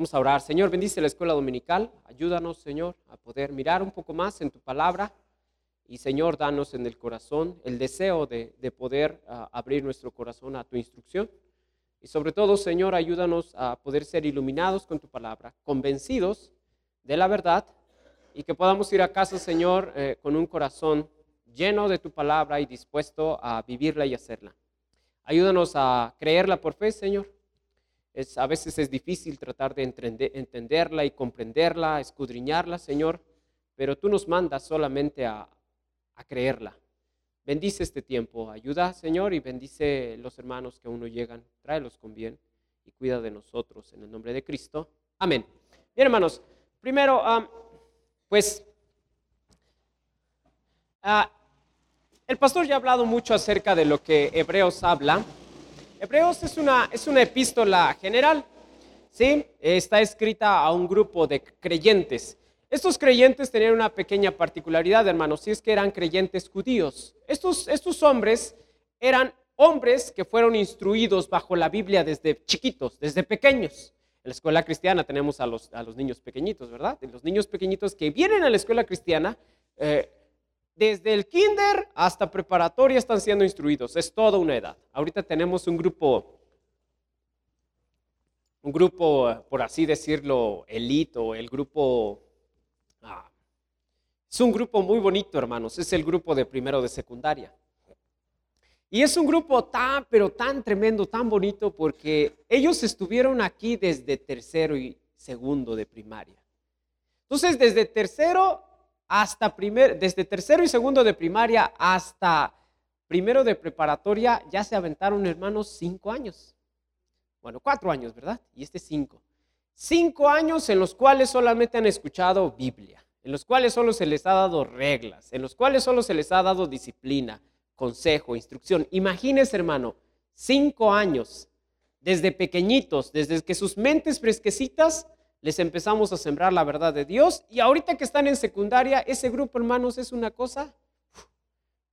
Vamos a orar. Señor, bendice la escuela dominical. Ayúdanos, Señor, a poder mirar un poco más en tu palabra. Y Señor, danos en el corazón el deseo de, poder ah, abrir nuestro corazón a tu instrucción. Y sobre todo, Señor, ayúdanos a poder ser iluminados con tu palabra, convencidos de la verdad y que podamos ir a casa, Señor, eh, con un corazón lleno de tu palabra y dispuesto a vivirla y hacerla. Ayúdanos a creerla por fe, Señor. A veces es difícil tratar de entenderla y comprenderla, escudriñarla, Señor, pero tú nos mandas solamente a, a creerla. Bendice este tiempo, ayuda, Señor, y bendice los hermanos que aún no llegan, tráelos con bien y cuida de nosotros en el nombre de Cristo. Amén. Bien, hermanos, primero, pues, ah, el pastor ya ha hablado mucho acerca de lo que Hebreos habla. Hebreos es una, es una epístola general, ¿sí? Está escrita a un grupo de creyentes. Estos creyentes tenían una pequeña particularidad, hermanos, si es que eran creyentes judíos. Estos, estos hombres eran hombres que fueron instruidos bajo la Biblia desde chiquitos, desde pequeños. En la escuela cristiana tenemos a los, a los niños pequeñitos, ¿verdad? los niños pequeñitos que vienen a la escuela cristiana, eh, desde el kinder hasta preparatoria están siendo instruidos. Es toda una edad. Ahorita tenemos un grupo, un grupo, por así decirlo, elite o el grupo... Ah, es un grupo muy bonito, hermanos. Es el grupo de primero de secundaria. Y es un grupo tan, pero tan tremendo, tan bonito, porque ellos estuvieron aquí desde tercero y segundo de primaria. Entonces, desde tercero hasta primer, desde tercero y segundo de primaria hasta primero de preparatoria, ya se aventaron, hermanos, cinco años. Bueno, cuatro años, ¿verdad? Y este cinco. Cinco años en los cuales solamente han escuchado Biblia, en los cuales solo se les ha dado reglas, en los cuales solo se les ha dado disciplina, consejo, instrucción. Imagínense, hermano, cinco años, desde pequeñitos, desde que sus mentes fresquecitas les empezamos a sembrar la verdad de Dios y ahorita que están en secundaria, ese grupo, hermanos, es una cosa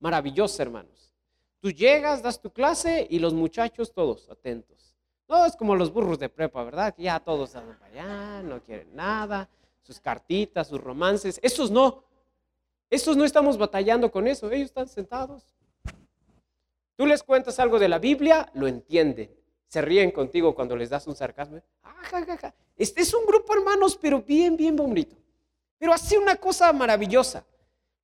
maravillosa, hermanos. Tú llegas, das tu clase y los muchachos todos atentos. No es como los burros de prepa, ¿verdad? Que ya todos están para allá, no quieren nada, sus cartitas, sus romances. Esos no. Esos no estamos batallando con eso. Ellos están sentados. Tú les cuentas algo de la Biblia, lo entienden se ríen contigo cuando les das un sarcasmo. Ah, este es un grupo, hermanos, pero bien, bien bonito. Pero así una cosa maravillosa.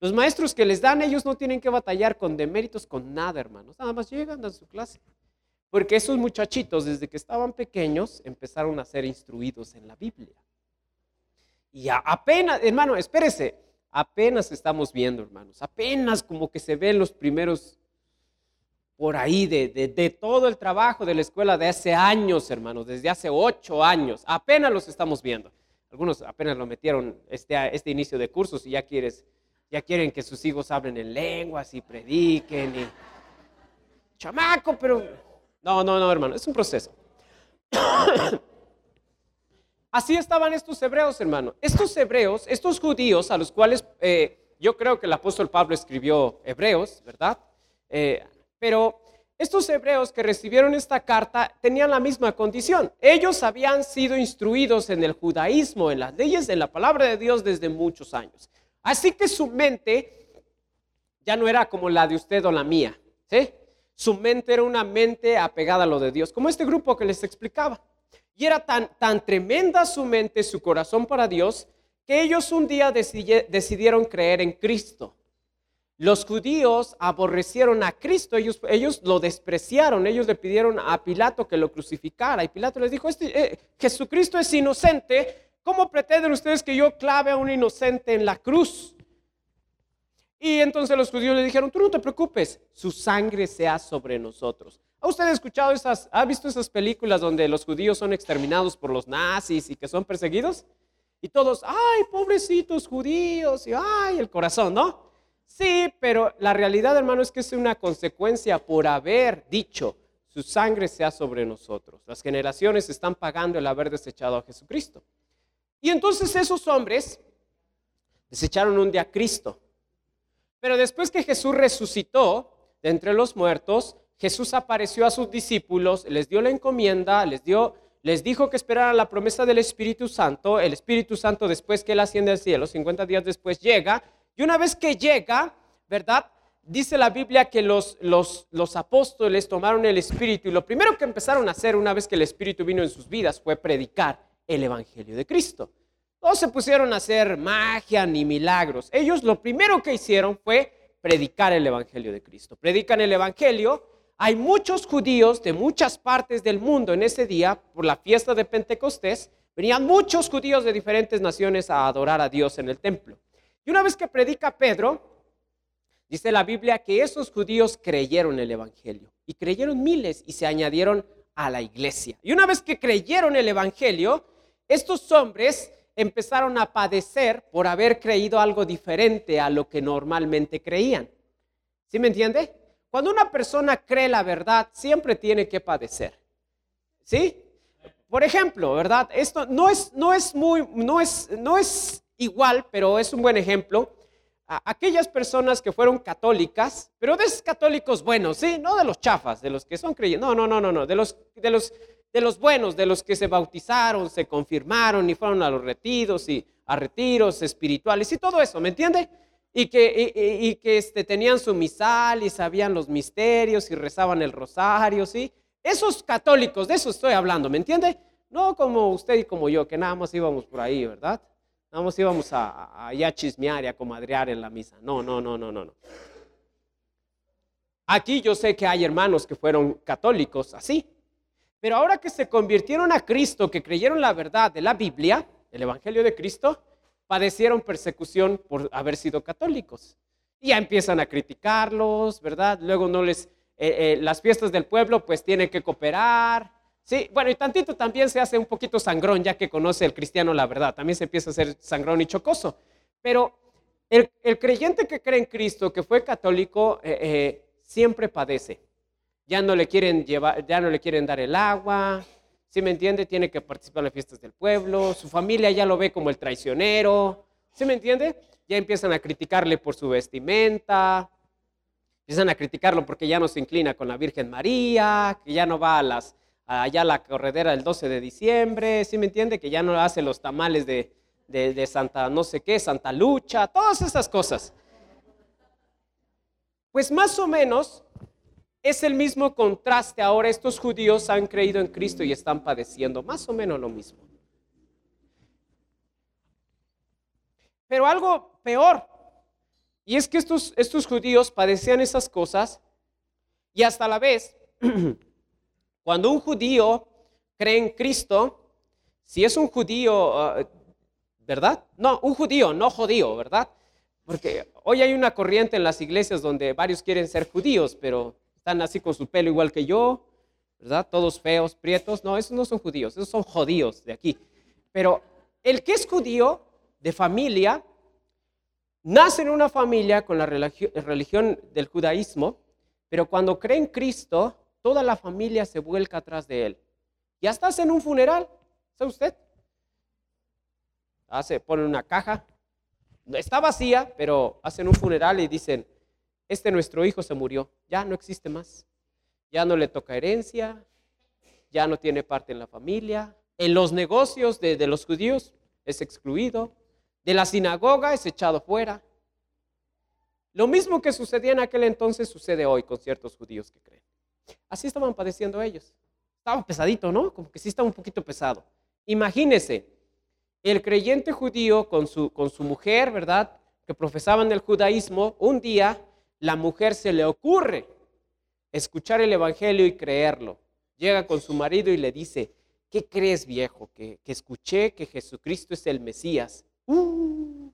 Los maestros que les dan, ellos no tienen que batallar con deméritos, con nada, hermanos. Nada más llegan a su clase. Porque esos muchachitos, desde que estaban pequeños, empezaron a ser instruidos en la Biblia. Y apenas, hermano, espérese, apenas estamos viendo, hermanos. Apenas como que se ven los primeros por ahí de, todo el trabajo de la escuela de hace años, hermanos, desde hace ocho años. Apenas los estamos viendo. Algunos apenas lo metieron este, este inicio de cursos y ya, quieres, ya quieren que sus hijos hablen en lenguas y prediquen. Y... Chamaco, pero... No, no, no, hermano, es un proceso. Así estaban estos hebreos, hermano. Estos hebreos, estos judíos a los cuales eh, yo creo que el apóstol Pablo escribió hebreos, ¿verdad? Eh, pero estos hebreos que recibieron esta carta tenían la misma condición. Ellos habían sido instruidos en el judaísmo, en las leyes de la palabra de Dios desde muchos años. Así que su mente ya no era como la de usted o la mía. Su mente era una mente apegada a lo de Dios, como este grupo que les explicaba. Y era tan, tan tremenda su mente, su corazón para Dios, que ellos un día decidieron creer en Cristo. Los judíos aborrecieron a Cristo, ellos, ellos lo despreciaron, ellos le pidieron a Pilato que lo crucificara y Pilato les dijo, este, eh, Jesucristo es inocente, ¿cómo pretenden ustedes que yo clave a un inocente en la cruz? Y entonces los judíos le dijeron, tú no te preocupes, su sangre sea sobre nosotros. ¿Ha usted escuchado esas, ha visto esas películas donde los judíos son exterminados por los nazis y que son perseguidos? Y todos, ay, pobrecitos judíos, y ay, el corazón, ¿no? Sí, pero la realidad, hermano, es que es una consecuencia por haber dicho, su sangre sea sobre nosotros. Las generaciones están pagando el haber desechado a Jesucristo. Y entonces esos hombres desecharon un día a Cristo. Pero después que Jesús resucitó de entre los muertos, Jesús apareció a sus discípulos, les dio la encomienda, les dio les dijo que esperaran la promesa del Espíritu Santo. El Espíritu Santo, después que él asciende al cielo, 50 días después, llega. Y una vez que llega, ¿verdad? Dice la Biblia que los, los, los apóstoles tomaron el Espíritu y lo primero que empezaron a hacer una vez que el Espíritu vino en sus vidas fue predicar el Evangelio de Cristo. No se pusieron a hacer magia ni milagros. Ellos lo primero que hicieron fue predicar el Evangelio de Cristo. Predican el Evangelio hay muchos judíos de muchas partes del mundo en ese día, por la fiesta de Pentecostés, venían muchos judíos de diferentes naciones a adorar a Dios en el templo. Y una vez que predica Pedro, dice la Biblia que esos judíos creyeron el Evangelio y creyeron miles y se añadieron a la iglesia. Y una vez que creyeron el Evangelio, estos hombres empezaron a padecer por haber creído algo diferente a lo que normalmente creían. ¿Sí me entiende? Cuando una persona cree la verdad, siempre tiene que padecer. ¿Sí? Por ejemplo, ¿verdad? Esto no es, no es muy, no es, no es igual, pero es un buen ejemplo. aquellas personas que fueron católicas, pero de esos católicos buenos, ¿sí? No de los chafas, de los que son creyentes. No, no, no, no, no. De los, de los, de los buenos, de los que se bautizaron, se confirmaron y fueron a los retiros y a retiros espirituales y todo eso, ¿me entiende? y que, y, que este, tenían su misal y sabían los misterios y rezaban el rosario, ¿sí? Esos católicos, de eso estoy hablando, ¿me entiende? No como usted y como yo, que nada más íbamos por ahí, ¿verdad? Más íbamos a, a, chismear y a comadrear en la misa. No, no, no, no, no, no. Aquí yo sé que hay hermanos que fueron católicos así, pero ahora que se convirtieron a Cristo, que creyeron la verdad de la Biblia, el Evangelio de Cristo, padecieron persecución por haber sido católicos. Y ya empiezan a criticarlos, ¿verdad? Luego no les, eh, eh, las fiestas del pueblo pues tienen que cooperar. Sí, bueno, y tantito también se hace un poquito sangrón ya que conoce el cristiano la verdad. También se empieza a hacer sangrón y chocoso. Pero el, creyente que cree en Cristo, que fue católico, eh, siempre padece. Ya no le quieren llevar, ya no le quieren dar el agua, ¿Sí me entiende? Tiene que participar en las fiestas del pueblo, su familia ya lo ve como el traicionero, ¿sí me entiende? Ya empiezan a criticarle por su vestimenta, empiezan a criticarlo porque ya no se inclina con la Virgen María, que ya no va a las, allá la corredera del 12 de diciembre, ¿sí me entiende? Que ya no hace los tamales de, de, de Santa no sé qué, Santa Lucha, todas esas cosas. Pues más o menos es el mismo contraste. Ahora estos judíos han creído en Cristo y están padeciendo más o menos lo mismo. Pero algo peor, y es que estos, estos judíos padecían esas cosas y hasta la vez, cuando un judío cree en Cristo, si es un judío, ah, ¿verdad? No, un judío, no judío, ¿verdad? Porque hoy hay una corriente en las iglesias donde varios quieren ser judíos, pero están así con su pelo igual que yo, ¿verdad? Todos feos, prietos. No, esos no son judíos, esos son judíos de aquí. Pero el que es judío de familia, nace en una familia con la religión del judaísmo, pero cuando cree en Cristo, toda la familia se vuelca atrás de él. Ya estás en un funeral, ¿sabe usted? Hace, ponen una caja, está vacía, pero hacen un funeral y dicen, este nuestro hijo se murió, ya no existe más, ya no le toca herencia, ya no tiene parte en la familia, en los negocios de, los judíos es excluido, de la sinagoga es echado fuera. Lo mismo que sucedía en aquel entonces sucede hoy con ciertos judíos que creen. Así estaban padeciendo ellos. Estaba pesadito, ¿no? Como que sí estaba un poquito pesado. Imagínese, el creyente judío con su, con su mujer, ¿verdad? Que profesaban el judaísmo, un día la mujer se le ocurre escuchar el Evangelio y creerlo. Llega con su marido y le dice, ¿qué crees viejo? Que, escuché que Jesucristo es el Mesías. Uh.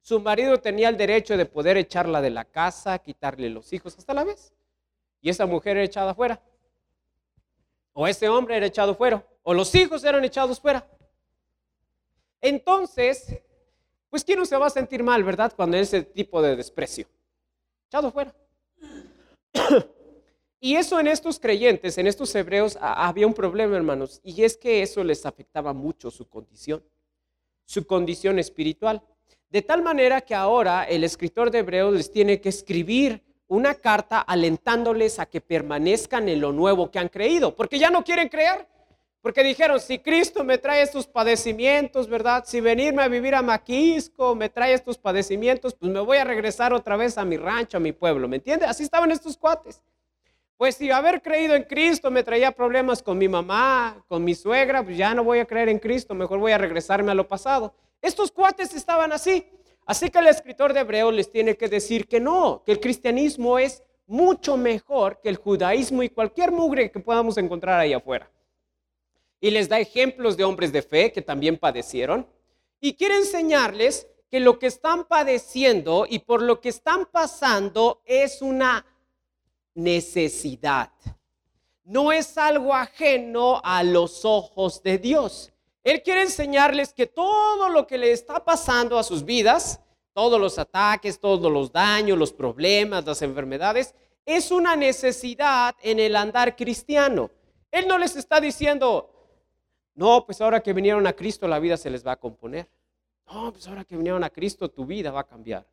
su marido tenía el derecho de poder echarla de la casa, quitarle los hijos hasta la vez. Y esa mujer era echada fuera. O ese hombre era echado fuera. O los hijos eran echados fuera. Entonces, pues ¿quién no se va a sentir mal, verdad? Cuando ese tipo de desprecio echado fuera. y eso en estos creyentes, en estos hebreos, había un problema, hermanos, y es que eso les afectaba mucho su condición, su condición espiritual. De tal manera que ahora el escritor de Hebreos les tiene que escribir una carta alentándoles a que permanezcan en lo nuevo que han creído, porque ya no quieren creer. Porque dijeron, si Cristo me trae estos padecimientos, ¿verdad? Si venirme a vivir a Maquisco me trae estos padecimientos, pues me voy a regresar otra vez a mi rancho, a mi pueblo, ¿me entiende? Así estaban estos cuates. Pues si haber creído en Cristo me traía problemas con mi mamá, con mi suegra, pues ya no voy a creer en Cristo, mejor voy a regresarme a lo pasado. Estos cuates estaban así. Así que el escritor de Hebreo les tiene que decir que no, que el cristianismo es mucho mejor que el judaísmo y cualquier mugre que podamos encontrar ahí afuera y les da ejemplos de hombres de fe que también padecieron y quiere enseñarles que lo que están padeciendo y por lo que están pasando es una necesidad. No es algo ajeno a los ojos de Dios. Él quiere enseñarles que todo lo que le está pasando a sus vidas, todos los ataques, todos los daños, los problemas, las enfermedades, es una necesidad en el andar cristiano. Él no les está diciendo, no, pues ahora que vinieron a Cristo la vida se les va a componer. No, pues ahora que vinieron a Cristo tu vida va a cambiar.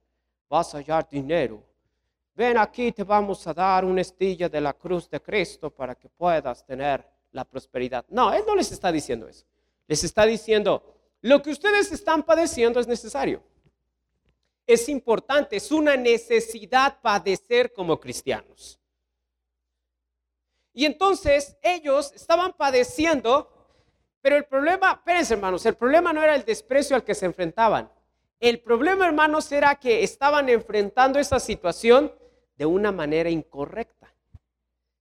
Vas a hallar dinero. Ven aquí, te vamos a dar una estilla de la cruz de Cristo para que puedas tener la prosperidad. No, Él no les está diciendo eso. Les está diciendo, lo que ustedes están padeciendo es necesario. Es importante, es una necesidad padecer como cristianos. Y entonces ellos estaban padeciendo pero el problema, espérense hermanos, el problema no era el desprecio al que se enfrentaban. El problema, hermanos, era que estaban enfrentando esa situación de una manera incorrecta.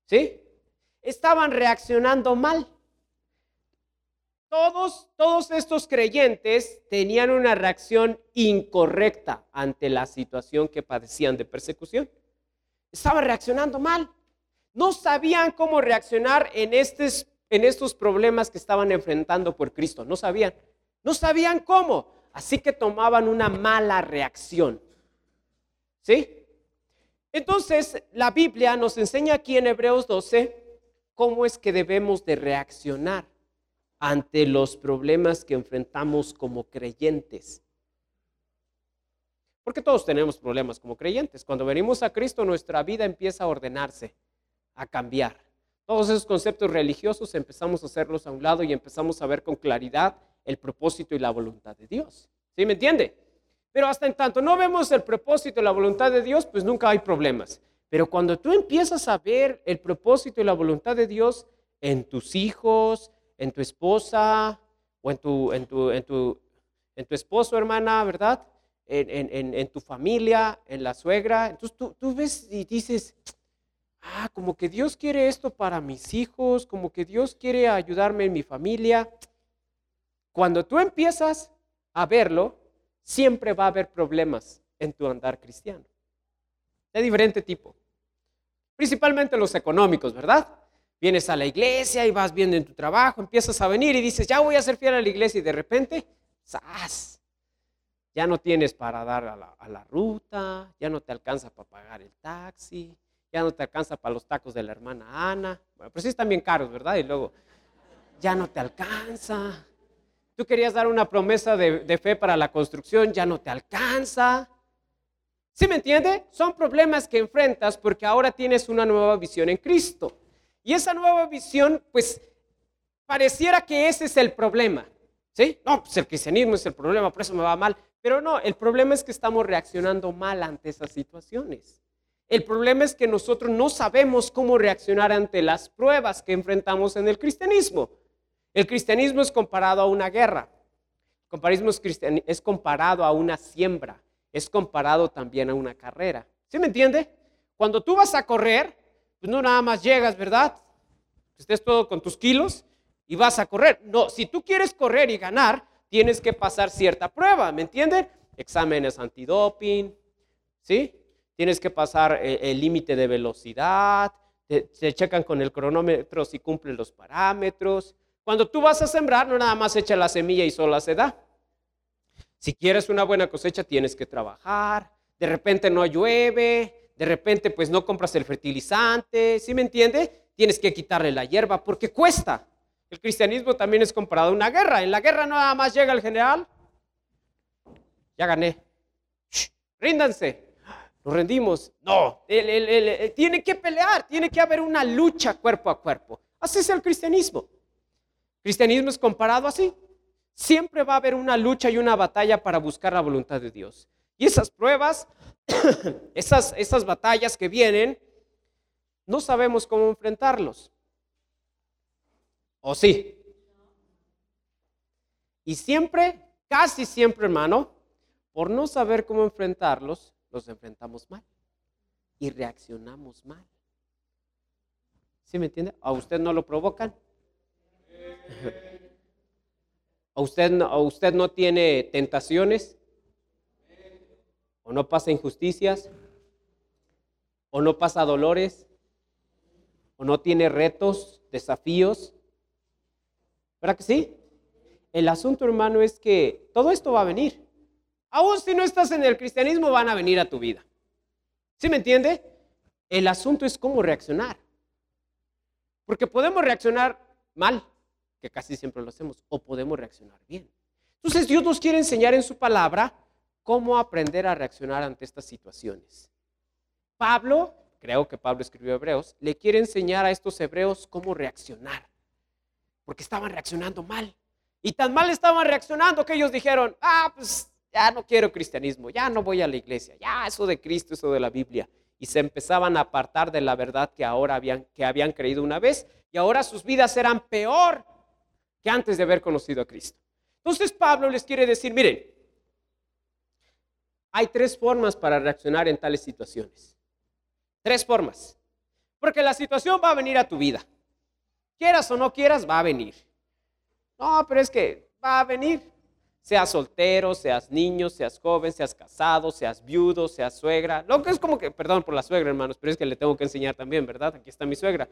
¿Sí? Estaban reaccionando mal. Todos, estos creyentes tenían una reacción incorrecta ante la situación que padecían de persecución. Estaban reaccionando mal. No sabían cómo reaccionar en en estos problemas que estaban enfrentando por Cristo. No sabían. No sabían cómo. Así que tomaban una mala reacción. ¿Sí? Entonces, la Biblia nos enseña aquí en Hebreos 12 cómo es que debemos de reaccionar ante los problemas que enfrentamos como creyentes. Porque todos tenemos problemas como creyentes. Cuando venimos a Cristo, nuestra vida empieza a ordenarse, a cambiar. Todos esos conceptos religiosos empezamos a hacerlos a un lado y empezamos a ver con claridad el propósito y la voluntad de Dios. ¿Sí me entiende? Pero hasta en tanto no vemos el propósito y la voluntad de Dios, pues nunca hay problemas. Pero cuando tú empiezas a ver el propósito y la voluntad de Dios en tus hijos, en tu esposa o en tu, en tu, en tu, en tu esposo, hermana, ¿verdad? En, tu familia, en la suegra. Entonces tú, tú ves y dices, ah, como que Dios quiere esto para mis hijos, como que Dios quiere ayudarme en mi familia. Cuando tú empiezas a verlo, siempre va a haber problemas en tu andar cristiano. De diferente tipo. Principalmente los económicos, ¿verdad? Vienes a la iglesia y vas viendo en tu trabajo, empiezas a venir y dices, ya voy a ser fiel a la iglesia y de repente, ¡zas! Ya no tienes para dar a la, ruta, ya no te alcanza para pagar el taxi, ya no te alcanza para los tacos de la hermana Ana. Bueno, pero sí están bien caros, ¿verdad? Y luego, ya no te alcanza. Tú querías dar una promesa de, fe para la construcción, ya no te alcanza. ¿Sí me entiende? Son problemas que enfrentas porque ahora tienes una nueva visión en Cristo. Y esa nueva visión, pues, pareciera que ese es el problema. ¿Sí? No, pues el cristianismo es el problema, por eso me va mal. Pero no, el problema es que estamos reaccionando mal ante esas situaciones. El problema es que nosotros no sabemos cómo reaccionar ante las pruebas que enfrentamos en el cristianismo. El cristianismo es comparado a una guerra. El comparismo es, comparado a una siembra. Es comparado también a una carrera. ¿Sí me entiende? Cuando tú vas a correr, pues no nada más llegas, ¿verdad? Estés todo con tus kilos y vas a correr. No, si tú quieres correr y ganar, tienes que pasar cierta prueba, ¿me entienden? Exámenes antidoping, ¿sí? tienes que pasar eh, el límite de velocidad, se checan con el cronómetro si cumple los parámetros. Cuando tú vas a sembrar, no nada más echa la semilla y sola se da. Si quieres una buena cosecha, tienes que trabajar. De repente no llueve, de repente pues no compras el fertilizante, ¿sí me entiende? Tienes que quitarle la hierba porque cuesta. El cristianismo también es comparado a una guerra. En la guerra nada más llega el general. Ya gané. ríndanse nos rendimos. No, tiene que pelear, tiene que haber una lucha cuerpo a cuerpo. Así es el cristianismo. El Cristianismo es comparado así. Siempre va a haber una lucha y una batalla para buscar la voluntad de Dios. Y esas pruebas, esas, esas batallas que vienen, no sabemos cómo enfrentarlos. ¿O sí? Y siempre, casi siempre, hermano, por no saber cómo enfrentarlos, los enfrentamos mal y reaccionamos mal. ¿Sí me entiende? ¿A usted no lo provocan? ¿A usted, ¿A usted no tiene tentaciones? ¿O no pasa injusticias? ¿O no pasa dolores? ¿O no tiene retos, desafíos? ¿Verdad que sí? El asunto, hermano, es que todo esto va a venir. Aún si no estás en el cristianismo, van a venir a tu vida. ¿Sí me entiende? El asunto es cómo reaccionar. Porque podemos reaccionar mal, que casi siempre lo hacemos, o podemos reaccionar bien. Entonces Dios nos quiere enseñar en su palabra cómo aprender a reaccionar ante estas situaciones. Pablo, creo que Pablo escribió Hebreos, le quiere enseñar a estos hebreos cómo reaccionar, porque estaban reaccionando mal. Y tan mal estaban reaccionando que ellos dijeron, ah, pues ya no quiero cristianismo, ya no voy a la iglesia, ya eso de Cristo, eso de la Biblia. Y se empezaban a apartar de la verdad que ahora habían, que habían creído una vez y ahora sus vidas eran peor que antes de haber conocido a Cristo. Entonces Pablo les quiere decir, miren, hay tres formas para reaccionar en tales situaciones. Tres formas. Porque la situación va a venir a tu vida. Quieras o no quieras, va a venir. No, pero es que va a venir. Seas soltero, seas niño, seas joven, seas casado, seas viudo, seas suegra. Lo que es como que, perdón por la suegra, hermanos, pero es que le tengo que enseñar también, ¿verdad? Aquí está mi suegra.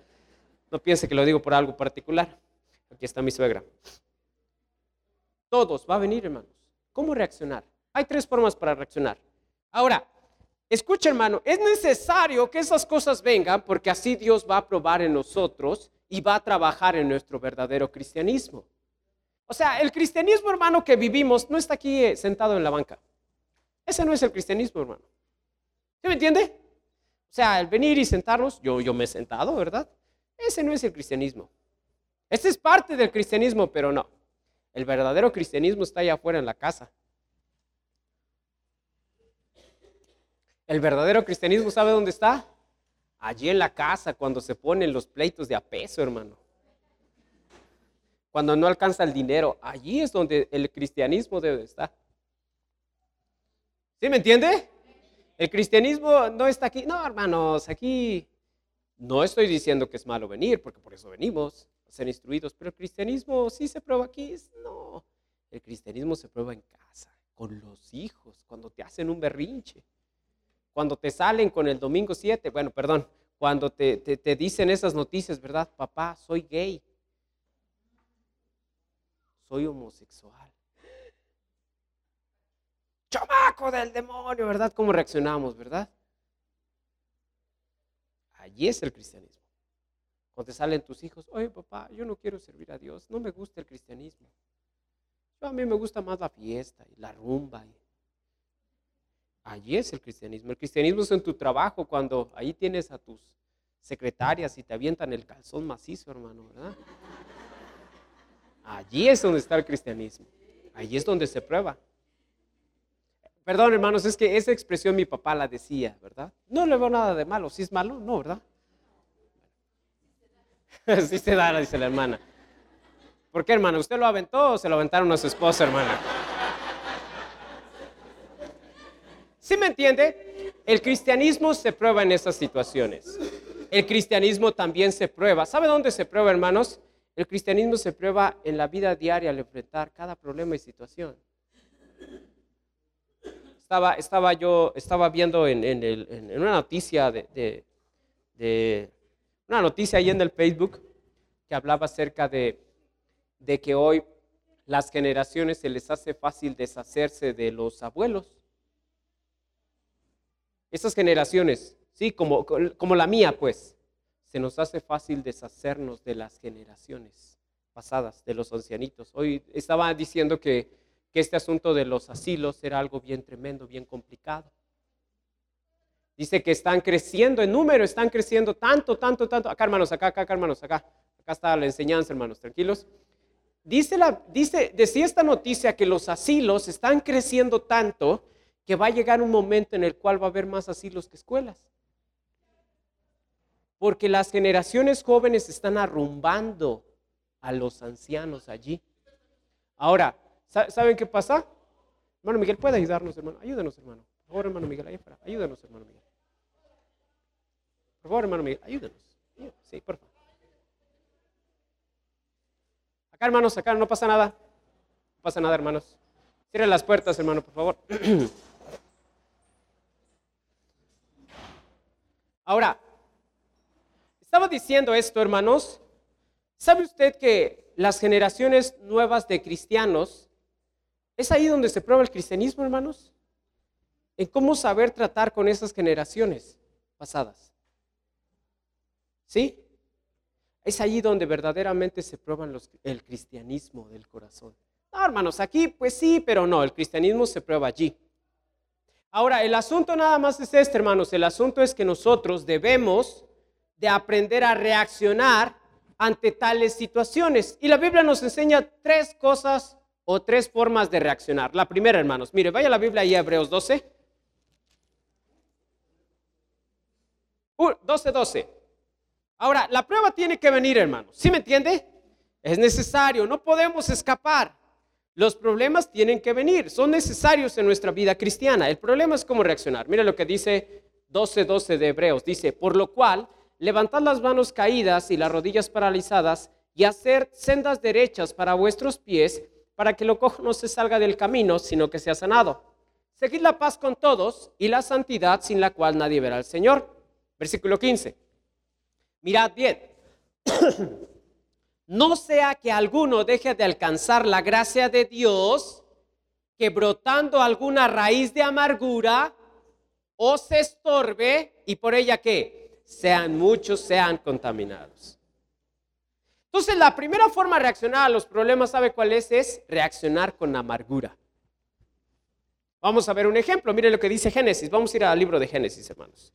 No piense que lo digo por algo particular. Aquí está mi suegra. Todos, va a venir, hermanos. ¿Cómo reaccionar? Hay tres formas para reaccionar. Ahora, escucha, hermano, es necesario que esas cosas vengan porque así Dios va a probar en nosotros y va a trabajar en nuestro verdadero cristianismo. O sea, el cristianismo, hermano, que vivimos no está aquí eh, sentado en la banca. Ese no es el cristianismo, hermano. ¿Se me entiende? O sea, el venir y sentarnos, yo, yo me he sentado, ¿verdad? Ese no es el cristianismo. Ese es parte del cristianismo, pero no. El verdadero cristianismo está allá afuera en la casa. El verdadero cristianismo, ¿sabe dónde está? Allí en la casa, cuando se ponen los pleitos de apeso, hermano cuando no alcanza el dinero. Allí es donde el cristianismo debe estar. ¿Sí me entiende? El cristianismo no está aquí. No, hermanos, aquí no estoy diciendo que es malo venir, porque por eso venimos a ser instruidos, pero el cristianismo sí se prueba aquí. No, el cristianismo se prueba en casa, con los hijos, cuando te hacen un berrinche, cuando te salen con el domingo 7, bueno, perdón, cuando te, te dicen esas noticias, ¿verdad? Papá, soy gay soy homosexual. Chamaco del demonio, ¿verdad? ¿Cómo reaccionamos, verdad? Allí es el cristianismo. Cuando te salen tus hijos, oye papá, yo no quiero servir a Dios, no me gusta el cristianismo. Yo, a mí me gusta más la fiesta y la rumba. Allí es el cristianismo. El cristianismo es en tu trabajo, cuando ahí tienes a tus secretarias y te avientan el calzón macizo, hermano, ¿verdad? Allí es donde está el cristianismo. Allí es donde se prueba. Perdón, hermanos, es que esa expresión mi papá la decía, ¿verdad? No le veo nada de malo. Si es malo, no, ¿verdad? sí se da, dice la hermana. ¿Por qué, hermano? ¿Usted lo aventó o se lo aventaron a su esposa, hermana? ¿Sí me entiende? El cristianismo se prueba en esas situaciones. El cristianismo también se prueba. ¿Sabe dónde se prueba, hermanos? El cristianismo se prueba en la vida diaria al enfrentar cada problema y situación. Estaba, estaba yo estaba viendo en, una noticia de, una noticia ahí en el Facebook que hablaba acerca de, de que hoy las generaciones se les hace fácil deshacerse de los abuelos. Esas generaciones, sí, como, como la mía, pues se nos hace fácil deshacernos de las generaciones pasadas, de los ancianitos. Hoy estaba diciendo que, que este asunto de los asilos era algo bien tremendo, bien complicado. Dice que están creciendo en número, están creciendo tanto, tanto, tanto. Acá, hermanos, acá, acá, hermanos, acá. Acá está la enseñanza, hermanos, tranquilos. dice, la, dice, decía esta noticia que los asilos están creciendo tanto que va a llegar un momento en el cual va a haber más asilos que escuelas. Porque las generaciones jóvenes están arrumbando a los ancianos allí. Ahora, ¿saben qué pasa? Hermano Miguel, ¿puede ayudarnos, hermano? Ayúdenos, hermano. Por favor, hermano Miguel, ahí para. Ayúdenos, hermano Miguel. Por favor, hermano Miguel, ayúdenos. Sí, por favor. Acá, hermanos, acá no pasa nada. No pasa nada, hermanos. Cierren las puertas, hermano, por favor. Ahora, estaba diciendo esto, hermanos. ¿Sabe usted que las generaciones nuevas de cristianos, es ahí donde se prueba el cristianismo, hermanos? En cómo saber tratar con esas generaciones pasadas. ¿Sí? Es allí donde verdaderamente se prueba el cristianismo del corazón. No, hermanos, aquí pues sí, pero no, el cristianismo se prueba allí. Ahora, el asunto nada más es este, hermanos. El asunto es que nosotros debemos de aprender a reaccionar ante tales situaciones. Y la Biblia nos enseña tres cosas o tres formas de reaccionar. La primera, hermanos, mire, vaya la Biblia ahí, Hebreos 12. 12, 12. Ahora, la prueba tiene que venir, hermanos. ¿Sí me entiende? Es necesario, no podemos escapar. Los problemas tienen que venir, son necesarios en nuestra vida cristiana. El problema es cómo reaccionar. Mire lo que dice 12:12 12 de Hebreos. Dice, por lo cual, levantad las manos caídas y las rodillas paralizadas y hacer sendas derechas para vuestros pies, para que lo cojo no se salga del camino, sino que sea sanado. Seguid la paz con todos y la santidad sin la cual nadie verá al Señor. Versículo 15. Mirad bien. no sea que alguno deje de alcanzar la gracia de Dios, que brotando alguna raíz de amargura os estorbe y por ella que sean muchos, sean contaminados. Entonces la primera forma de reaccionar a los problemas, ¿sabe cuál es? Es reaccionar con amargura. Vamos a ver un ejemplo. Mire lo que dice Génesis. Vamos a ir al libro de Génesis, hermanos.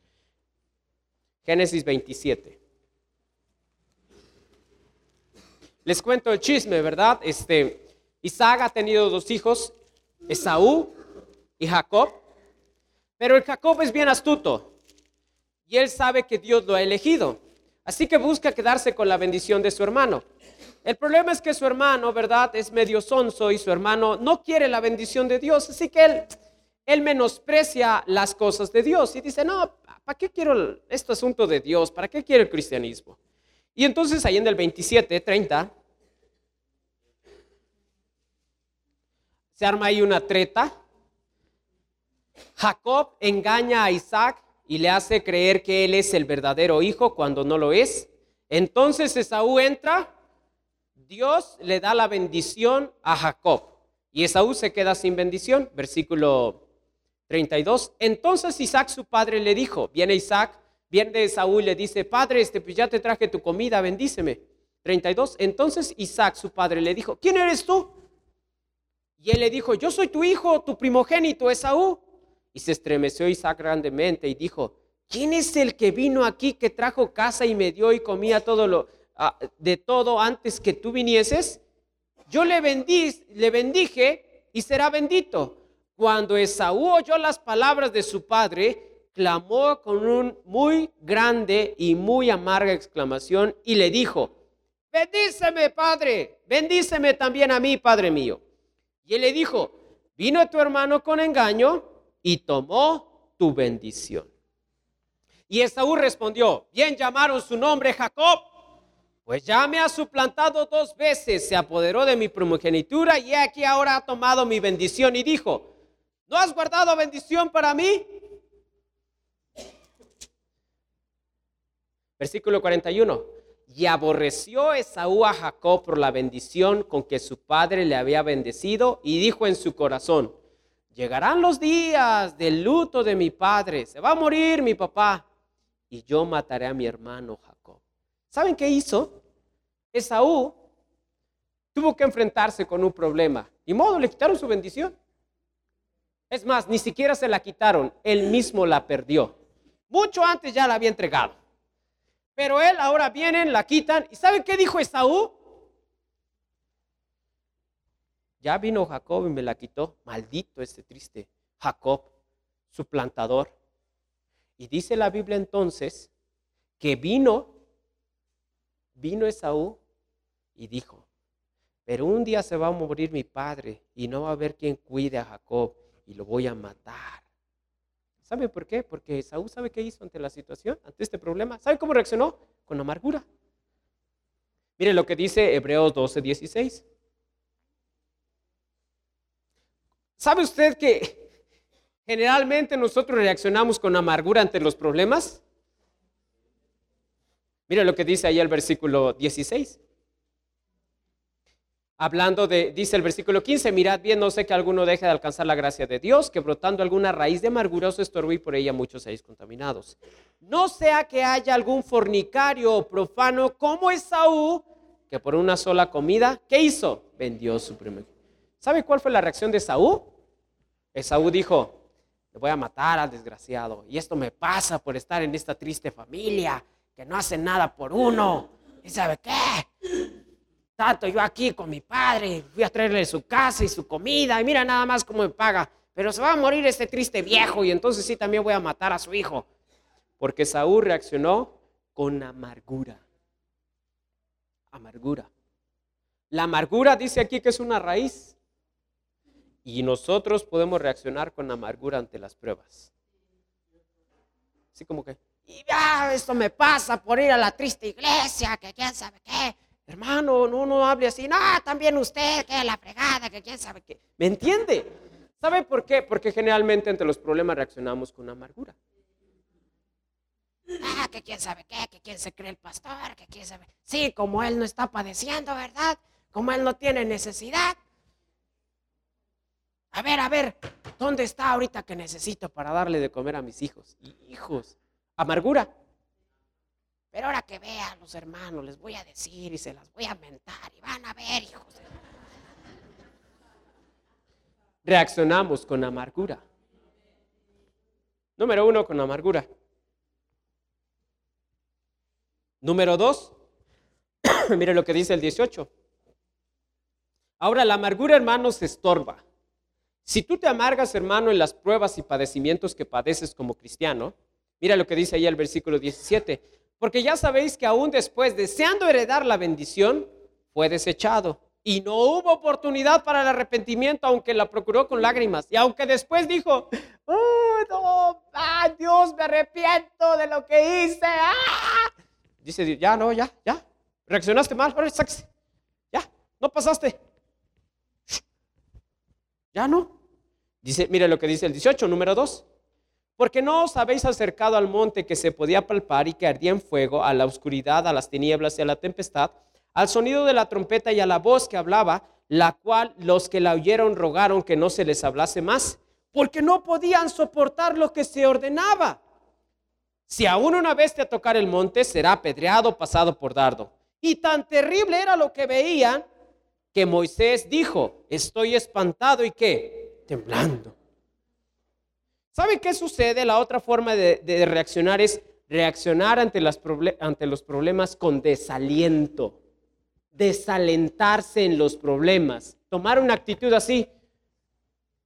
Génesis 27. Les cuento el chisme, ¿verdad? Este, Isaac ha tenido dos hijos, Esaú y Jacob. Pero el Jacob es bien astuto y él sabe que Dios lo ha elegido. Así que busca quedarse con la bendición de su hermano. El problema es que su hermano, ¿verdad? Es medio sonso y su hermano no quiere la bendición de Dios. Así que él, él menosprecia las cosas de Dios y dice, no, ¿para qué quiero este asunto de Dios? ¿Para qué quiero el cristianismo? Y entonces ahí en el 27, 30, se arma ahí una treta. Jacob engaña a Isaac y le hace creer que él es el verdadero hijo cuando no lo es. Entonces Esaú entra, Dios le da la bendición a Jacob y Esaú se queda sin bendición. Versículo 32. Entonces Isaac su padre le dijo, viene Isaac Viene Saúl le dice, padre, este, pues ya te traje tu comida, bendíceme. 32. Entonces Isaac, su padre, le dijo, ¿quién eres tú? Y él le dijo, yo soy tu hijo, tu primogénito, Esaú. Y se estremeció Isaac grandemente y dijo, ¿quién es el que vino aquí, que trajo casa y me dio y comía todo lo, ah, de todo antes que tú vinieses? Yo le, bendí, le bendije y será bendito. Cuando Esaú oyó las palabras de su padre, clamó con un muy grande y muy amarga exclamación y le dijo, bendíceme, Padre, bendíceme también a mí, Padre mío. Y él le dijo, vino tu hermano con engaño y tomó tu bendición. Y Esaú respondió, bien llamaron su nombre Jacob, pues ya me ha suplantado dos veces, se apoderó de mi primogenitura y aquí ahora ha tomado mi bendición y dijo, ¿no has guardado bendición para mí? Versículo 41. Y aborreció Esaú a Jacob por la bendición con que su padre le había bendecido y dijo en su corazón, llegarán los días del luto de mi padre, se va a morir mi papá y yo mataré a mi hermano Jacob. ¿Saben qué hizo? Esaú tuvo que enfrentarse con un problema. Y modo, le quitaron su bendición. Es más, ni siquiera se la quitaron, él mismo la perdió. Mucho antes ya la había entregado. Pero él ahora vienen, la quitan. ¿Y saben qué dijo Esaú? Ya vino Jacob y me la quitó. Maldito este triste Jacob, su plantador. Y dice la Biblia entonces que vino, vino Esaú y dijo, pero un día se va a morir mi padre y no va a haber quien cuide a Jacob y lo voy a matar. ¿Sabe por qué? Porque Esaú sabe qué hizo ante la situación, ante este problema. ¿Sabe cómo reaccionó? Con amargura. Mire lo que dice Hebreos 12, 16. ¿Sabe usted que generalmente nosotros reaccionamos con amargura ante los problemas? Mire lo que dice ahí el versículo 16. Hablando de, dice el versículo 15, mirad bien, no sé que alguno deje de alcanzar la gracia de Dios, que brotando alguna raíz de amargura os estorbe y por ella muchos seáis contaminados. No sea que haya algún fornicario o profano como Esaú, que por una sola comida, ¿qué hizo? Vendió su primer. ¿Sabe cuál fue la reacción de Esaú? Esaú dijo, le voy a matar al desgraciado. Y esto me pasa por estar en esta triste familia que no hace nada por uno. ¿Y sabe qué? Tanto yo aquí con mi padre, fui a traerle su casa y su comida y mira nada más cómo me paga. Pero se va a morir este triste viejo y entonces sí también voy a matar a su hijo. Porque Saúl reaccionó con amargura. Amargura. La amargura dice aquí que es una raíz. Y nosotros podemos reaccionar con amargura ante las pruebas. Así como que, y ya, esto me pasa por ir a la triste iglesia, que quién sabe qué. Hermano, no, no hable así. No, también usted, que la fregada, que quién sabe qué. ¿Me entiende? ¿Sabe por qué? Porque generalmente ante los problemas reaccionamos con amargura. Ah, que quién sabe qué, que quién se cree el pastor, que quién sabe. Sí, como él no está padeciendo, ¿verdad? Como él no tiene necesidad. A ver, a ver, ¿dónde está ahorita que necesito para darle de comer a mis hijos? Hijos, amargura. Pero ahora que vean los hermanos, les voy a decir y se las voy a mentar y van a ver, hijos. Reaccionamos con amargura. Número uno, con amargura. Número dos, mire lo que dice el 18. Ahora, la amargura, hermanos, estorba. Si tú te amargas, hermano, en las pruebas y padecimientos que padeces como cristiano, mira lo que dice ahí el versículo 17, porque ya sabéis que aún después, deseando heredar la bendición, fue desechado. Y no hubo oportunidad para el arrepentimiento, aunque la procuró con lágrimas. Y aunque después dijo, oh, no, ah, Dios, me arrepiento de lo que hice. Ah". Dice Dios, ya no, ya, ya. Reaccionaste mal, ahora Ya, no pasaste. Ya no. Dice, mire lo que dice el 18, número 2. Porque no os habéis acercado al monte que se podía palpar y que ardía en fuego, a la oscuridad, a las tinieblas y a la tempestad, al sonido de la trompeta y a la voz que hablaba, la cual los que la oyeron rogaron que no se les hablase más, porque no podían soportar lo que se ordenaba. Si aún una te tocar el monte, será apedreado, pasado por dardo. Y tan terrible era lo que veían que Moisés dijo, estoy espantado y qué, temblando. ¿Sabe qué sucede? La otra forma de, reaccionar es reaccionar ante, los problemas con desaliento, desalentarse en los problemas, tomar una actitud así.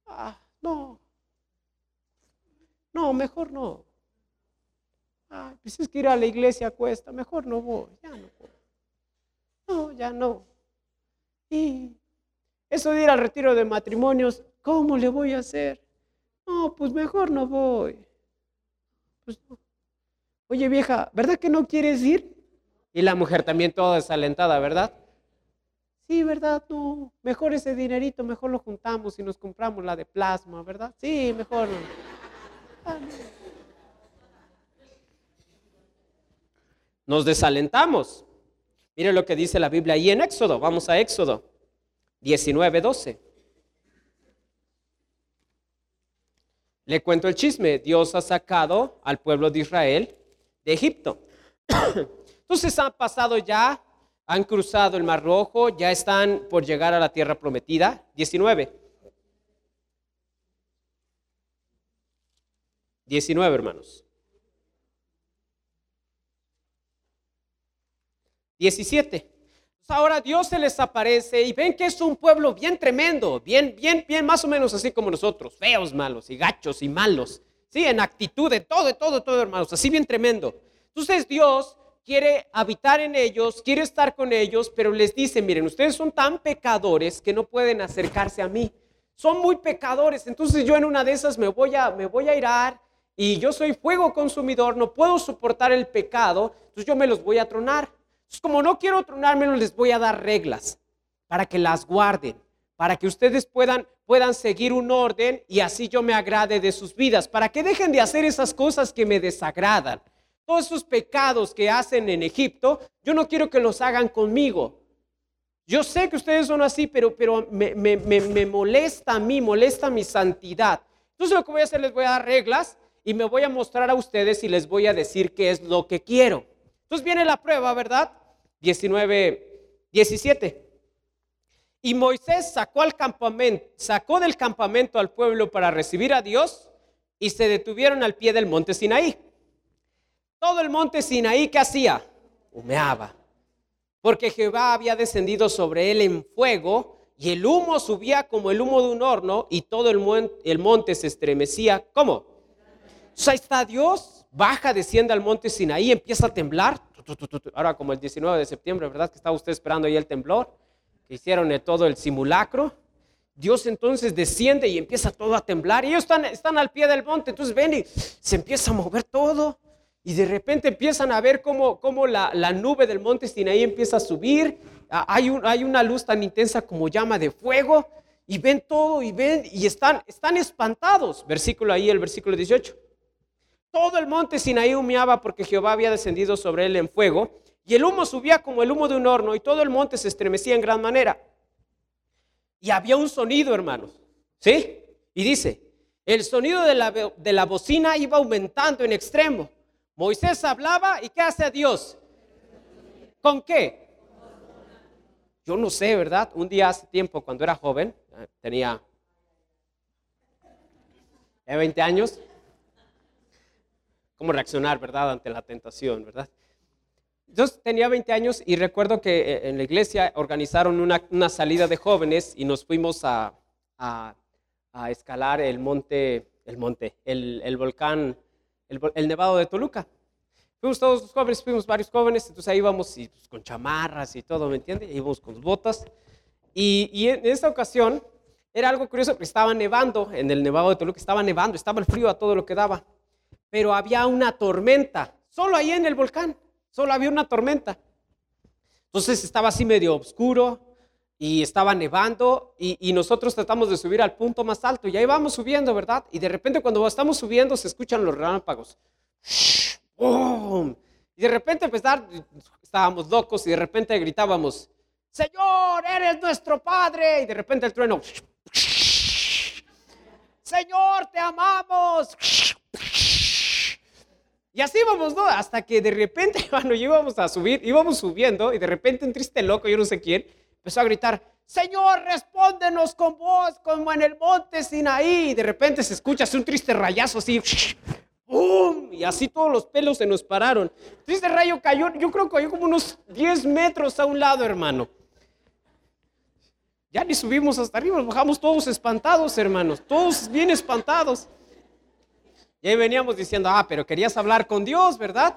Ah, no, no, mejor no. Ah, pues es que ir a la iglesia cuesta, mejor no voy, ya no voy. No, ya no. Y eso de ir al retiro de matrimonios, ¿cómo le voy a hacer? No, pues mejor no voy. Pues Oye vieja, ¿verdad que no quieres ir? Y la mujer también toda desalentada, ¿verdad? Sí, ¿verdad? No, mejor ese dinerito, mejor lo juntamos y nos compramos la de plasma, ¿verdad? Sí, mejor. Ah, nos desalentamos. Mire lo que dice la Biblia ahí en Éxodo. Vamos a Éxodo 19, 12. Le cuento el chisme. Dios ha sacado al pueblo de Israel de Egipto. Entonces han pasado ya, han cruzado el Mar Rojo, ya están por llegar a la tierra prometida. 19. 19, hermanos. 17. Ahora Dios se les aparece y ven que es un pueblo bien tremendo, bien, bien, bien, más o menos así como nosotros, feos, malos y gachos y malos, sí, en actitud, de todo, de todo, todo, hermanos, así bien tremendo. Entonces Dios quiere habitar en ellos, quiere estar con ellos, pero les dice, miren, ustedes son tan pecadores que no pueden acercarse a mí. Son muy pecadores, entonces yo en una de esas me voy a, me voy a irar y yo soy fuego consumidor, no puedo soportar el pecado, entonces yo me los voy a tronar. Como no quiero tronármelo, les voy a dar reglas para que las guarden, para que ustedes puedan, puedan seguir un orden y así yo me agrade de sus vidas, para que dejen de hacer esas cosas que me desagradan. Todos esos pecados que hacen en Egipto, yo no quiero que los hagan conmigo. Yo sé que ustedes son así, pero, pero me, me, me molesta a mí, molesta mi santidad. Entonces lo que voy a hacer, les voy a dar reglas y me voy a mostrar a ustedes y les voy a decir qué es lo que quiero. Entonces viene la prueba, ¿verdad? 19, 17. Y Moisés sacó, al campamento, sacó del campamento al pueblo para recibir a Dios y se detuvieron al pie del monte Sinaí. Todo el monte Sinaí, ¿qué hacía? Humeaba. Porque Jehová había descendido sobre él en fuego y el humo subía como el humo de un horno y todo el, monte se estremecía. ¿Cómo? Pues ahí está Dios baja, desciende al monte Sinaí, empieza a temblar. Ahora como el 19 de septiembre, ¿verdad? Que estaba usted esperando ahí el temblor, que hicieron todo el simulacro. Dios entonces desciende y empieza todo a temblar. Y ellos están, al pie del monte, entonces ven y se empieza a mover todo. Y de repente empiezan a ver cómo, la, nube del monte Sinaí empieza a subir. Ah, hay, un, hay una luz tan intensa como llama de fuego. Y ven todo y ven y están espantados. Versículo ahí, el versículo 18. Todo el monte Sinaí humeaba porque Jehová había descendido sobre él en fuego, y el humo subía como el humo de un horno, y todo el monte se estremecía en gran manera. Y había un sonido, hermanos. ¿Sí? Y dice, el sonido de la, de la bocina iba aumentando en extremo. Moisés hablaba y ¿qué hace Dios? ¿Con qué? Yo no sé, ¿verdad? Un día hace tiempo, cuando era joven, tenía 20 años, cómo reaccionar, ¿verdad?, ante la tentación, ¿verdad? Yo tenía 20 años y recuerdo que eh, en la iglesia organizaron una, salida de jóvenes y nos fuimos a, escalar el monte, el monte, el, volcán, el, nevado de Toluca. Fuimos todos los jóvenes, fuimos varios jóvenes, entonces ahí íbamos y, pues, con chamarras y todo, ¿me entiendes? Íbamos con botas. Y, y en esta ocasión era algo curioso porque estaba nevando en el nevado de Toluca, estaba nevando, estaba el frío a todo lo que daba pero había una tormenta, solo ahí en el volcán, solo había una tormenta. Entonces estaba así medio oscuro y estaba nevando y, nosotros tratamos de subir al punto más alto y ahí vamos subiendo, ¿verdad? Y de repente cuando estamos subiendo se escuchan los relámpagos. Y de repente pues estábamos locos y de repente gritábamos, Señor, eres nuestro Padre. Y de repente el trueno, Señor, te amamos. Y así íbamos, ¿no? Hasta que de repente, cuando íbamos a subir, íbamos subiendo y de repente un triste loco, yo no sé quién, empezó a gritar, Señor, respóndenos con voz como en el monte Sinaí. Y de repente se escucha así un triste rayazo así, ¡pum! Y así todos los pelos se nos pararon. Triste rayo cayó, yo creo que cayó como unos 10 metros a un lado, hermano. Ya ni subimos hasta arriba, bajamos todos espantados, hermanos, todos bien espantados. Y ahí veníamos diciendo, ah, pero querías hablar con Dios, ¿verdad?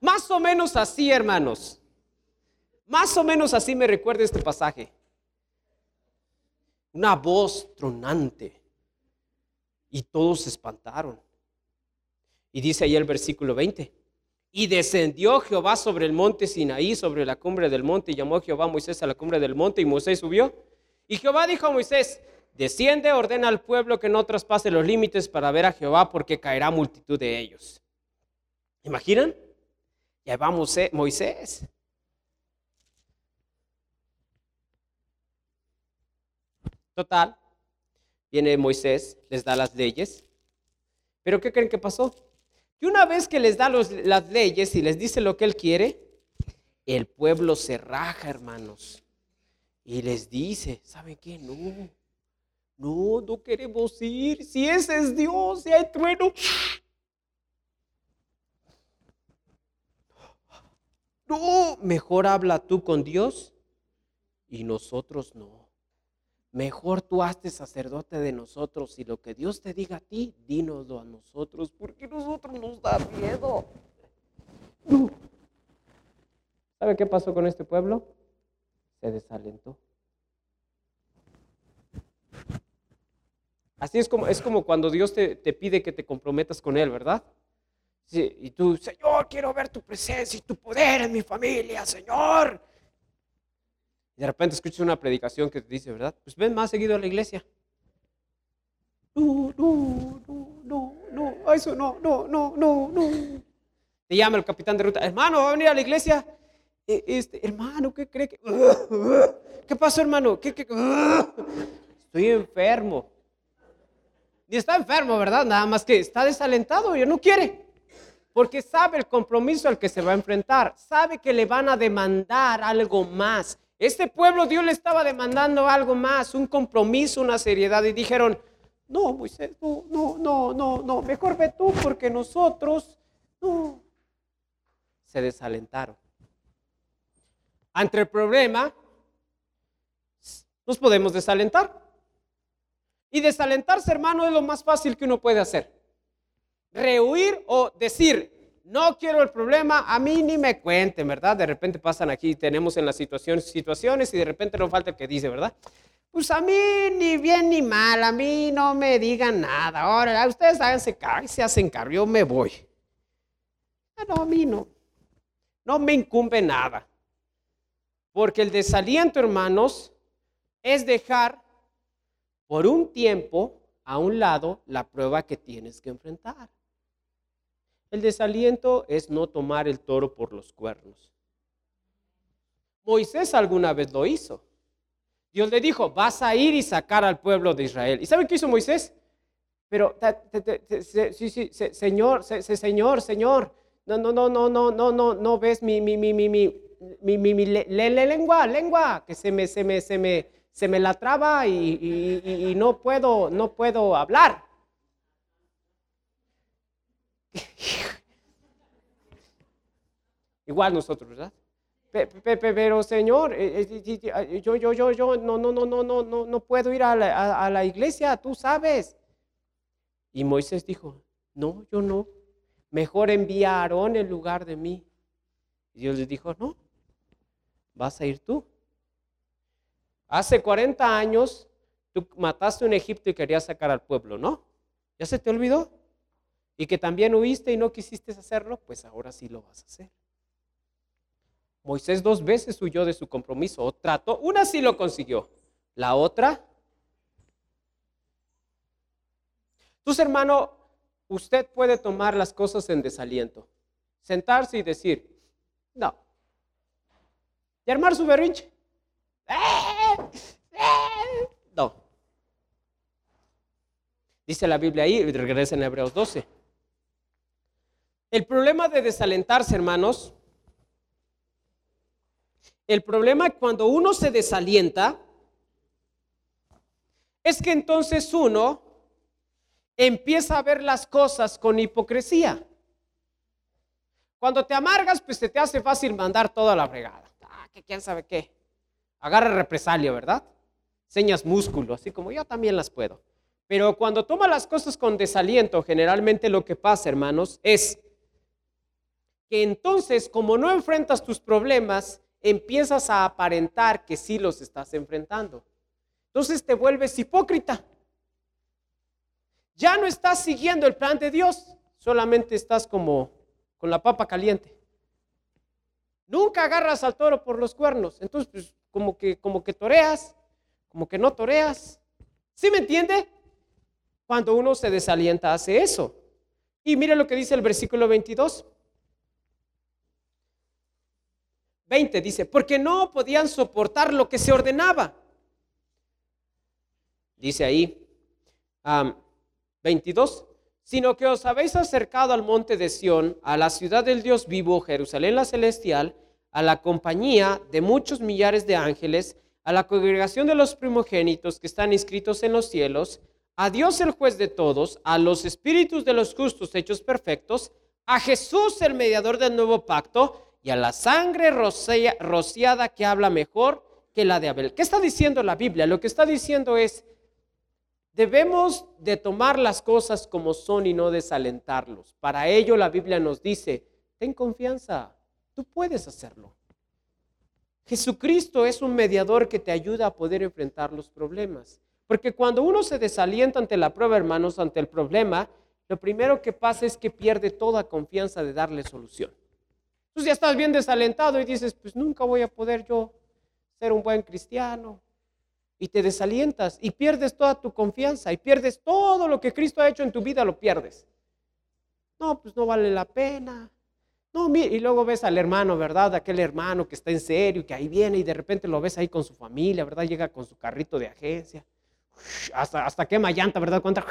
Más o menos así, hermanos. Más o menos así me recuerda este pasaje. Una voz tronante. Y todos se espantaron. Y dice ahí el versículo 20. Y descendió Jehová sobre el monte Sinaí, sobre la cumbre del monte, y llamó Jehová a Moisés a la cumbre del monte, y Moisés subió. Y Jehová dijo a Moisés, Desciende, ordena al pueblo que no traspase los límites para ver a Jehová, porque caerá multitud de ellos. ¿Imaginan? Ya va Moisés. Total, viene Moisés, les da las leyes. Pero ¿qué creen que pasó? Que una vez que les da las leyes y les dice lo que él quiere, el pueblo se raja, hermanos. Y les dice, ¿saben qué? No, no, no queremos ir. Si ese es Dios, si hay trueno. no, mejor habla tú con Dios y nosotros no. Mejor tú hazte sacerdote de nosotros y lo que Dios te diga a ti, dínoslo a nosotros, porque nosotros nos da miedo. ¿Sabe qué pasó con este pueblo? Se desalentó. Así es como, es como cuando Dios te, te pide que te comprometas con Él, ¿verdad? Sí, y tú, Señor, quiero ver tu presencia y tu poder en mi familia, Señor. Y de repente escuchas una predicación que te dice, ¿verdad? Pues ven más seguido a la iglesia. No, no, no, no, no, eso no, no, no, no, no. Te llama el capitán de ruta, hermano, va a venir a la iglesia. E, este, hermano, ¿qué cree que? ¿Qué pasó, hermano? ¿Qué, qué? Estoy enfermo. Y está enfermo, ¿verdad? Nada más que está desalentado y no quiere. Porque sabe el compromiso al que se va a enfrentar. Sabe que le van a demandar algo más. Este pueblo Dios le estaba demandando algo más, un compromiso, una seriedad. Y dijeron, no, Moisés, no, no, no, no, no, mejor ve tú porque nosotros, no. Se desalentaron. Ante el problema, nos podemos desalentar. Y desalentarse, hermano, es lo más fácil que uno puede hacer. Rehuir o decir, no quiero el problema, a mí ni me cuenten, ¿verdad? De repente pasan aquí, tenemos en las situaciones, situaciones y de repente no falta el que dice, ¿verdad? Pues a mí ni bien ni mal, a mí no me digan nada. Ahora, ustedes háganse cargo, se hacen cargo, yo me voy. Ah, no, a mí no. No me incumbe nada. Porque el desaliento, hermanos, es dejar por un tiempo a un lado la prueba que tienes que enfrentar. El desaliento es no tomar el toro por los cuernos. Moisés alguna vez lo hizo. Dios le dijo, vas a ir y sacar al pueblo de Israel. ¿Y saben qué hizo Moisés? Pero, sí, sí, señor, señor, señor, no, no, no, no, no, no, no, no ves mi, mi, mi, mi, mi, mi, mi, mi lengua, lengua, que se me, se me, se me, se me la traba y, no, puedo, no puedo hablar. Igual nosotros, ¿verdad? Pero Señor, yo, yo, yo, yo, no, no, no, no, no, no, no puedo ir a la, a la iglesia, tú sabes. Y Moisés dijo, no, yo no. Mejor envía a Aarón en lugar de mí. Y Dios le dijo, no, vas a ir tú. Hace 40 años tú mataste un Egipto y querías sacar al pueblo, ¿no? ¿Ya se te olvidó? Y que también huiste y no quisiste hacerlo, pues ahora sí lo vas a hacer. Moisés dos veces huyó de su compromiso o trató, una sí lo consiguió, la otra. Entonces, hermano, usted puede tomar las cosas en desaliento, sentarse y decir, no, y armar su berrinche. No. Dice la Biblia ahí, regresa en Hebreos 12. El problema de desalentarse, hermanos, el problema cuando uno se desalienta es que entonces uno empieza a ver las cosas con hipocresía. Cuando te amargas, pues se te hace fácil mandar toda la fregada. Ah, que quién sabe qué agarra represalia, ¿verdad? Señas músculo, así como yo también las puedo. Pero cuando toma las cosas con desaliento, generalmente lo que pasa, hermanos, es que entonces, como no enfrentas tus problemas, empiezas a aparentar que sí los estás enfrentando. Entonces te vuelves hipócrita. Ya no estás siguiendo el plan de Dios, solamente estás como con la papa caliente. Nunca agarras al toro por los cuernos. Entonces, pues, como que, como que toreas, como que no toreas. ¿Sí me entiende? Cuando uno se desalienta hace eso. Y mire lo que dice el versículo 22. 20 dice, porque no podían soportar lo que se ordenaba. Dice ahí, 22, sino que os habéis acercado al monte de Sión, a la ciudad del Dios vivo, Jerusalén la celestial, a la compañía de muchos millares de ángeles, a la congregación de los primogénitos que están inscritos en los cielos, a Dios el juez de todos, a los espíritus de los justos hechos perfectos, a Jesús el mediador del nuevo pacto, y a la sangre rociada que habla mejor que la de Abel. ¿Qué está diciendo la Biblia? Lo que está diciendo es, debemos de tomar las cosas como son y no desalentarlos. Para ello la Biblia nos dice, ten confianza, tú puedes hacerlo. Jesucristo es un mediador que te ayuda a poder enfrentar los problemas. Porque cuando uno se desalienta ante la prueba, hermanos, ante el problema, lo primero que pasa es que pierde toda confianza de darle solución. Entonces ya estás bien desalentado y dices, pues nunca voy a poder yo ser un buen cristiano. Y te desalientas y pierdes toda tu confianza y pierdes todo lo que Cristo ha hecho en tu vida, lo pierdes. No, pues no vale la pena. No, y luego ves al hermano, ¿verdad? Aquel hermano que está en serio, que ahí viene y de repente lo ves ahí con su familia, ¿verdad? Llega con su carrito de agencia. Hasta, hasta quema llanta, ¿verdad? ¿Cuánta?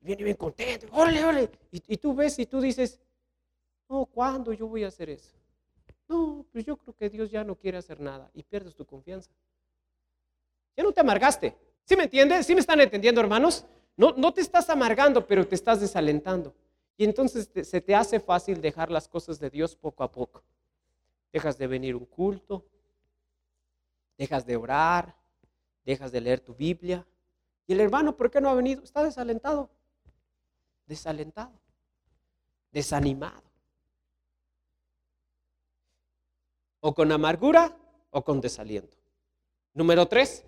Viene bien contento. ¡Órale, órale! Y, tú ves y tú dices, no, ¿cuándo yo voy a hacer eso? No, pues yo creo que Dios ya no quiere hacer nada y pierdes tu confianza. Ya no te amargaste. ¿Sí me entiendes? ¿Sí me están entendiendo, hermanos? No, no te estás amargando, pero te estás desalentando. Y entonces se te hace fácil dejar las cosas de Dios poco a poco. Dejas de venir un culto, dejas de orar, dejas de leer tu Biblia. Y el hermano, ¿por qué no ha venido? Está desalentado. Desalentado. Desanimado. o con amargura o con desaliento. Número tres.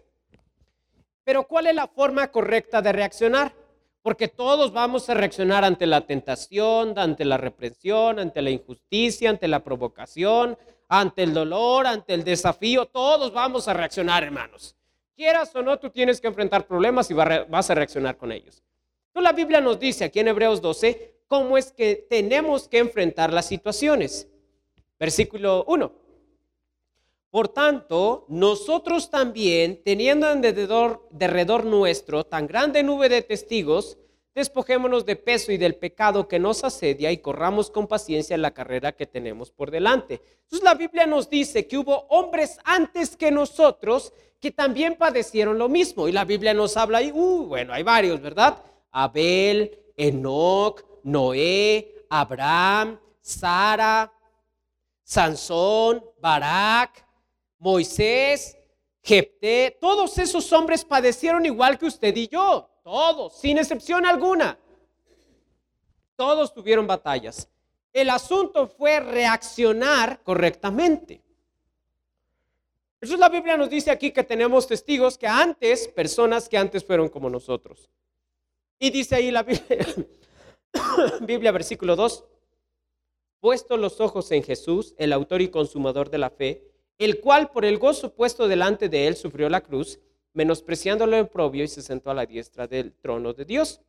Pero ¿cuál es la forma correcta de reaccionar? Porque todos vamos a reaccionar ante la tentación, ante la represión, ante la injusticia, ante la provocación, ante el dolor, ante el desafío. Todos vamos a reaccionar, hermanos. Quieras o no, tú tienes que enfrentar problemas y vas a reaccionar con ellos. Entonces la Biblia nos dice aquí en Hebreos 12 cómo es que tenemos que enfrentar las situaciones. Versículo 1. Por tanto, nosotros también, teniendo en derredor, nuestro tan grande nube de testigos, despojémonos de peso y del pecado que nos asedia y corramos con paciencia la carrera que tenemos por delante. Entonces la Biblia nos dice que hubo hombres antes que nosotros que también padecieron lo mismo. Y la Biblia nos habla ahí, uh, bueno, hay varios, ¿verdad? Abel, Enoch, Noé, Abraham, Sara, Sansón, Barak, Moisés, Jepté, todos esos hombres padecieron igual que usted y yo, todos, sin excepción alguna. Todos tuvieron batallas. El asunto fue reaccionar correctamente. Eso la Biblia nos dice aquí que tenemos testigos que antes, personas que antes fueron como nosotros. Y dice ahí la Biblia, Biblia versículo 2, puesto los ojos en Jesús, el autor y consumador de la fe, el cual por el gozo puesto delante de él sufrió la cruz, menospreciando lo propio y se sentó a la diestra del trono de Dios.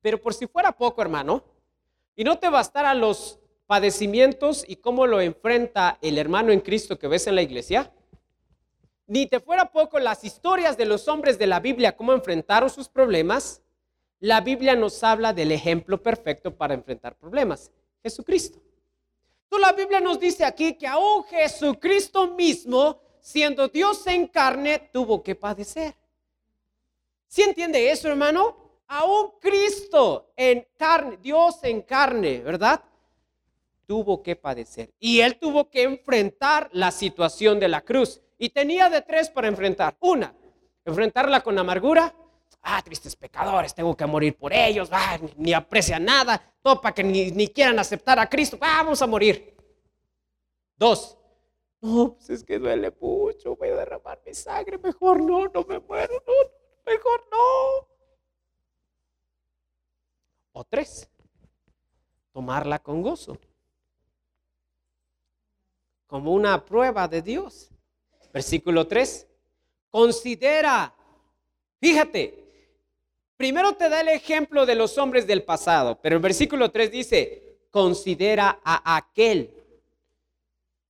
Pero por si fuera poco, hermano, y no te bastara los padecimientos y cómo lo enfrenta el hermano en Cristo que ves en la iglesia, ni te fuera poco las historias de los hombres de la Biblia, cómo enfrentaron sus problemas, la Biblia nos habla del ejemplo perfecto para enfrentar problemas, Jesucristo la Biblia nos dice aquí que aún Jesucristo mismo, siendo Dios en carne, tuvo que padecer. ¿Sí entiende eso, hermano? Aún Cristo en carne, Dios en carne, ¿verdad? Tuvo que padecer. Y él tuvo que enfrentar la situación de la cruz. Y tenía de tres para enfrentar. Una, enfrentarla con amargura. Ah, tristes pecadores, tengo que morir por ellos. Ah, ni, aprecian nada. Todo para que ni, ni, quieran aceptar a Cristo. vamos a morir. Dos, no, pues es que duele mucho, voy a derramar mi sangre, mejor no, no me muero, no, mejor no. O tres, tomarla con gozo, como una prueba de Dios. Versículo 3, considera, fíjate, primero te da el ejemplo de los hombres del pasado, pero el versículo 3 dice, considera a aquel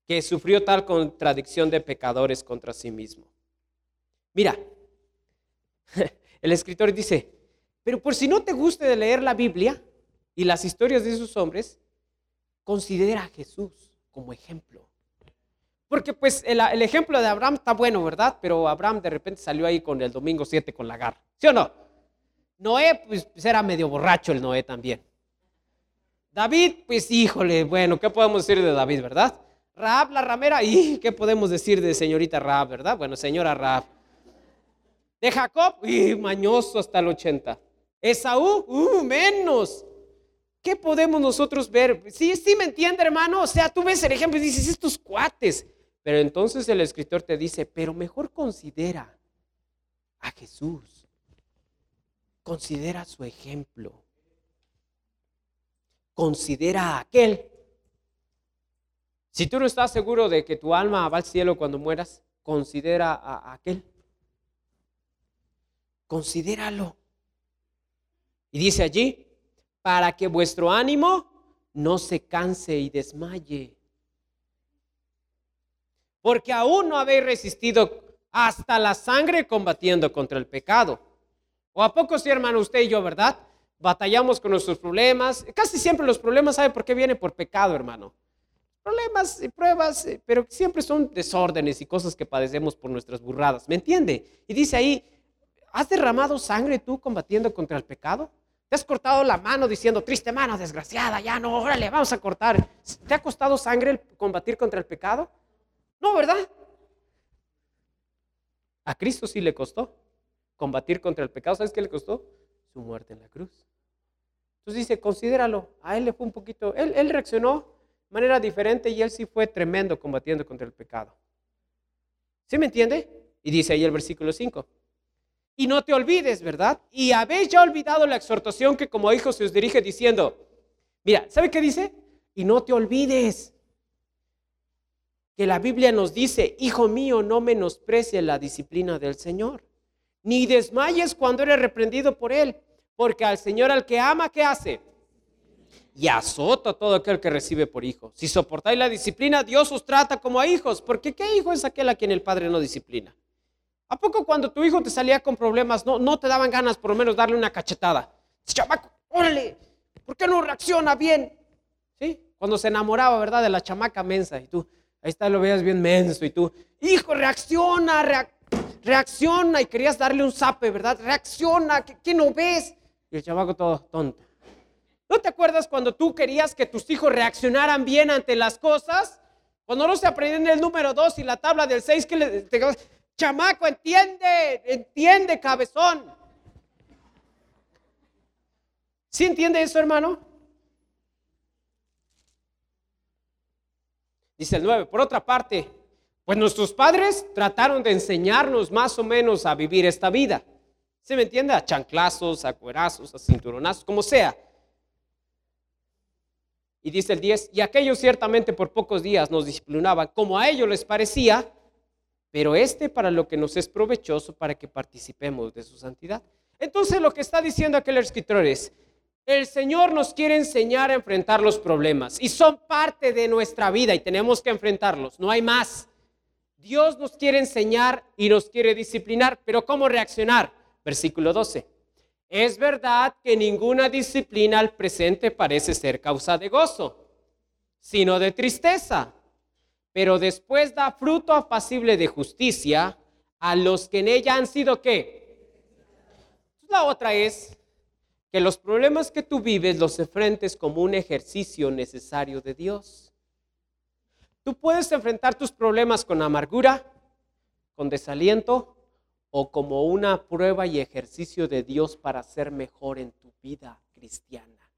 que sufrió tal contradicción de pecadores contra sí mismo. Mira, el escritor dice, pero por si no te guste de leer la Biblia y las historias de esos hombres, considera a Jesús como ejemplo. Porque pues el, ejemplo de Abraham está bueno, ¿verdad? Pero Abraham de repente salió ahí con el domingo 7 con la garra. ¿Sí o no? Noé, pues, pues era medio borracho el Noé también. David, pues híjole, bueno, ¿qué podemos decir de David, verdad? Raab, la ramera, y ¿qué podemos decir de señorita Raab, verdad? Bueno, señora Raab. De Jacob, y mañoso hasta el 80. Esaú, uh, menos. ¿Qué podemos nosotros ver? Sí, sí me entiende, hermano. O sea, tú ves el ejemplo y dices, estos cuates. Pero entonces el escritor te dice, pero mejor considera a Jesús. Considera su ejemplo. Considera a aquel. Si tú no estás seguro de que tu alma va al cielo cuando mueras, considera a aquel. Considéralo. Y dice allí, para que vuestro ánimo no se canse y desmaye. Porque aún no habéis resistido hasta la sangre combatiendo contra el pecado. ¿O a poco sí, hermano, usted y yo, verdad? Batallamos con nuestros problemas. Casi siempre los problemas, ¿sabe por qué viene? Por pecado, hermano. Problemas y pruebas, eh, pero siempre son desórdenes y cosas que padecemos por nuestras burradas. ¿Me entiende? Y dice ahí, ¿has derramado sangre tú combatiendo contra el pecado? ¿Te has cortado la mano diciendo, triste mano, desgraciada, ya no, órale, vamos a cortar? ¿Te ha costado sangre el combatir contra el pecado? No, ¿verdad? A Cristo sí le costó combatir contra el pecado. ¿Sabes qué le costó? Su muerte en la cruz. Entonces dice, considéralo. A él le fue un poquito, él, él reaccionó manera diferente y él sí fue tremendo combatiendo contra el pecado. ¿Sí me entiende? Y dice ahí el versículo 5. Y no te olvides, ¿verdad? Y habéis ya olvidado la exhortación que como hijos se os dirige diciendo, mira, ¿sabe qué dice? Y no te olvides que la Biblia nos dice, hijo mío, no menosprecie la disciplina del Señor, ni desmayes cuando eres reprendido por Él, porque al Señor al que ama, ¿qué hace? Y azota a todo aquel que recibe por hijo. Si soportáis la disciplina, Dios os trata como a hijos, porque ¿qué hijo es aquel a quien el Padre no disciplina? ¿A poco cuando tu hijo te salía con problemas no, no te daban ganas por lo menos darle una cachetada? Chamaco, órale, ¿por qué no reacciona bien? ¿Sí? Cuando se enamoraba, ¿verdad? De la chamaca mensa y tú, ahí está, lo veías bien menso y tú, hijo, reacciona, reacciona y querías darle un zape, ¿verdad? Reacciona, ¿qué, no ves? Y el chamaco todo tonto. ¿No te acuerdas cuando tú querías que tus hijos reaccionaran bien ante las cosas? Cuando no se aprendían el número 2 y la tabla del 6, que le, Chamaco, entiende, entiende, cabezón. ¿Sí entiende eso, hermano? Dice el 9, por otra parte, pues nuestros padres trataron de enseñarnos más o menos a vivir esta vida. ¿Se me entiende? A chanclazos, a cuerazos, a cinturonazos, como sea. Y dice el 10, y aquellos ciertamente por pocos días nos disciplinaban como a ellos les parecía, pero este para lo que nos es provechoso para que participemos de su santidad. Entonces lo que está diciendo aquel escritor es, el Señor nos quiere enseñar a enfrentar los problemas y son parte de nuestra vida y tenemos que enfrentarlos, no hay más. Dios nos quiere enseñar y nos quiere disciplinar, pero ¿cómo reaccionar? Versículo 12. Es verdad que ninguna disciplina al presente parece ser causa de gozo, sino de tristeza pero después da fruto apacible de justicia a los que en ella han sido qué. La otra es que los problemas que tú vives los enfrentes como un ejercicio necesario de Dios. Tú puedes enfrentar tus problemas con amargura, con desaliento o como una prueba y ejercicio de Dios para ser mejor en tu vida cristiana.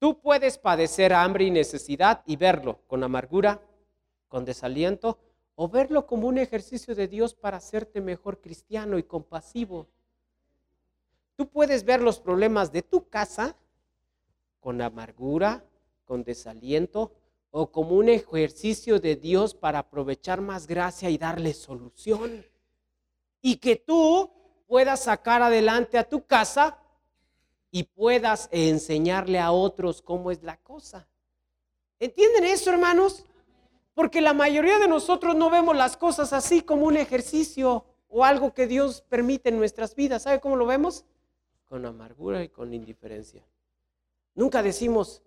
Tú puedes padecer hambre y necesidad y verlo con amargura, con desaliento, o verlo como un ejercicio de Dios para hacerte mejor cristiano y compasivo. Tú puedes ver los problemas de tu casa con amargura, con desaliento, o como un ejercicio de Dios para aprovechar más gracia y darle solución. Y que tú puedas sacar adelante a tu casa y puedas enseñarle a otros cómo es la cosa. ¿Entienden eso, hermanos? Porque la mayoría de nosotros no vemos las cosas así como un ejercicio o algo que Dios permite en nuestras vidas. ¿Sabe cómo lo vemos? Con amargura y con indiferencia. Nunca decimos,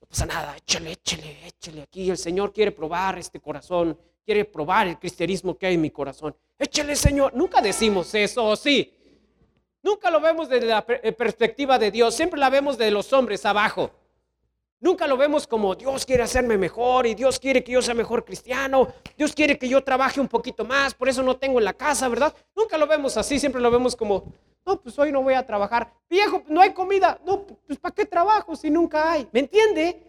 no pasa nada, échale, échale, échale aquí. El Señor quiere probar este corazón, quiere probar el cristianismo que hay en mi corazón. Échale, Señor. Nunca decimos eso, ¿o sí? Nunca lo vemos desde la eh, perspectiva de Dios, siempre la vemos de los hombres abajo. Nunca lo vemos como Dios quiere hacerme mejor y Dios quiere que yo sea mejor cristiano, Dios quiere que yo trabaje un poquito más, por eso no tengo en la casa, ¿verdad? Nunca lo vemos así, siempre lo vemos como, no, pues hoy no voy a trabajar. Viejo, no hay comida. No, pues ¿para qué trabajo si nunca hay? ¿Me entiende?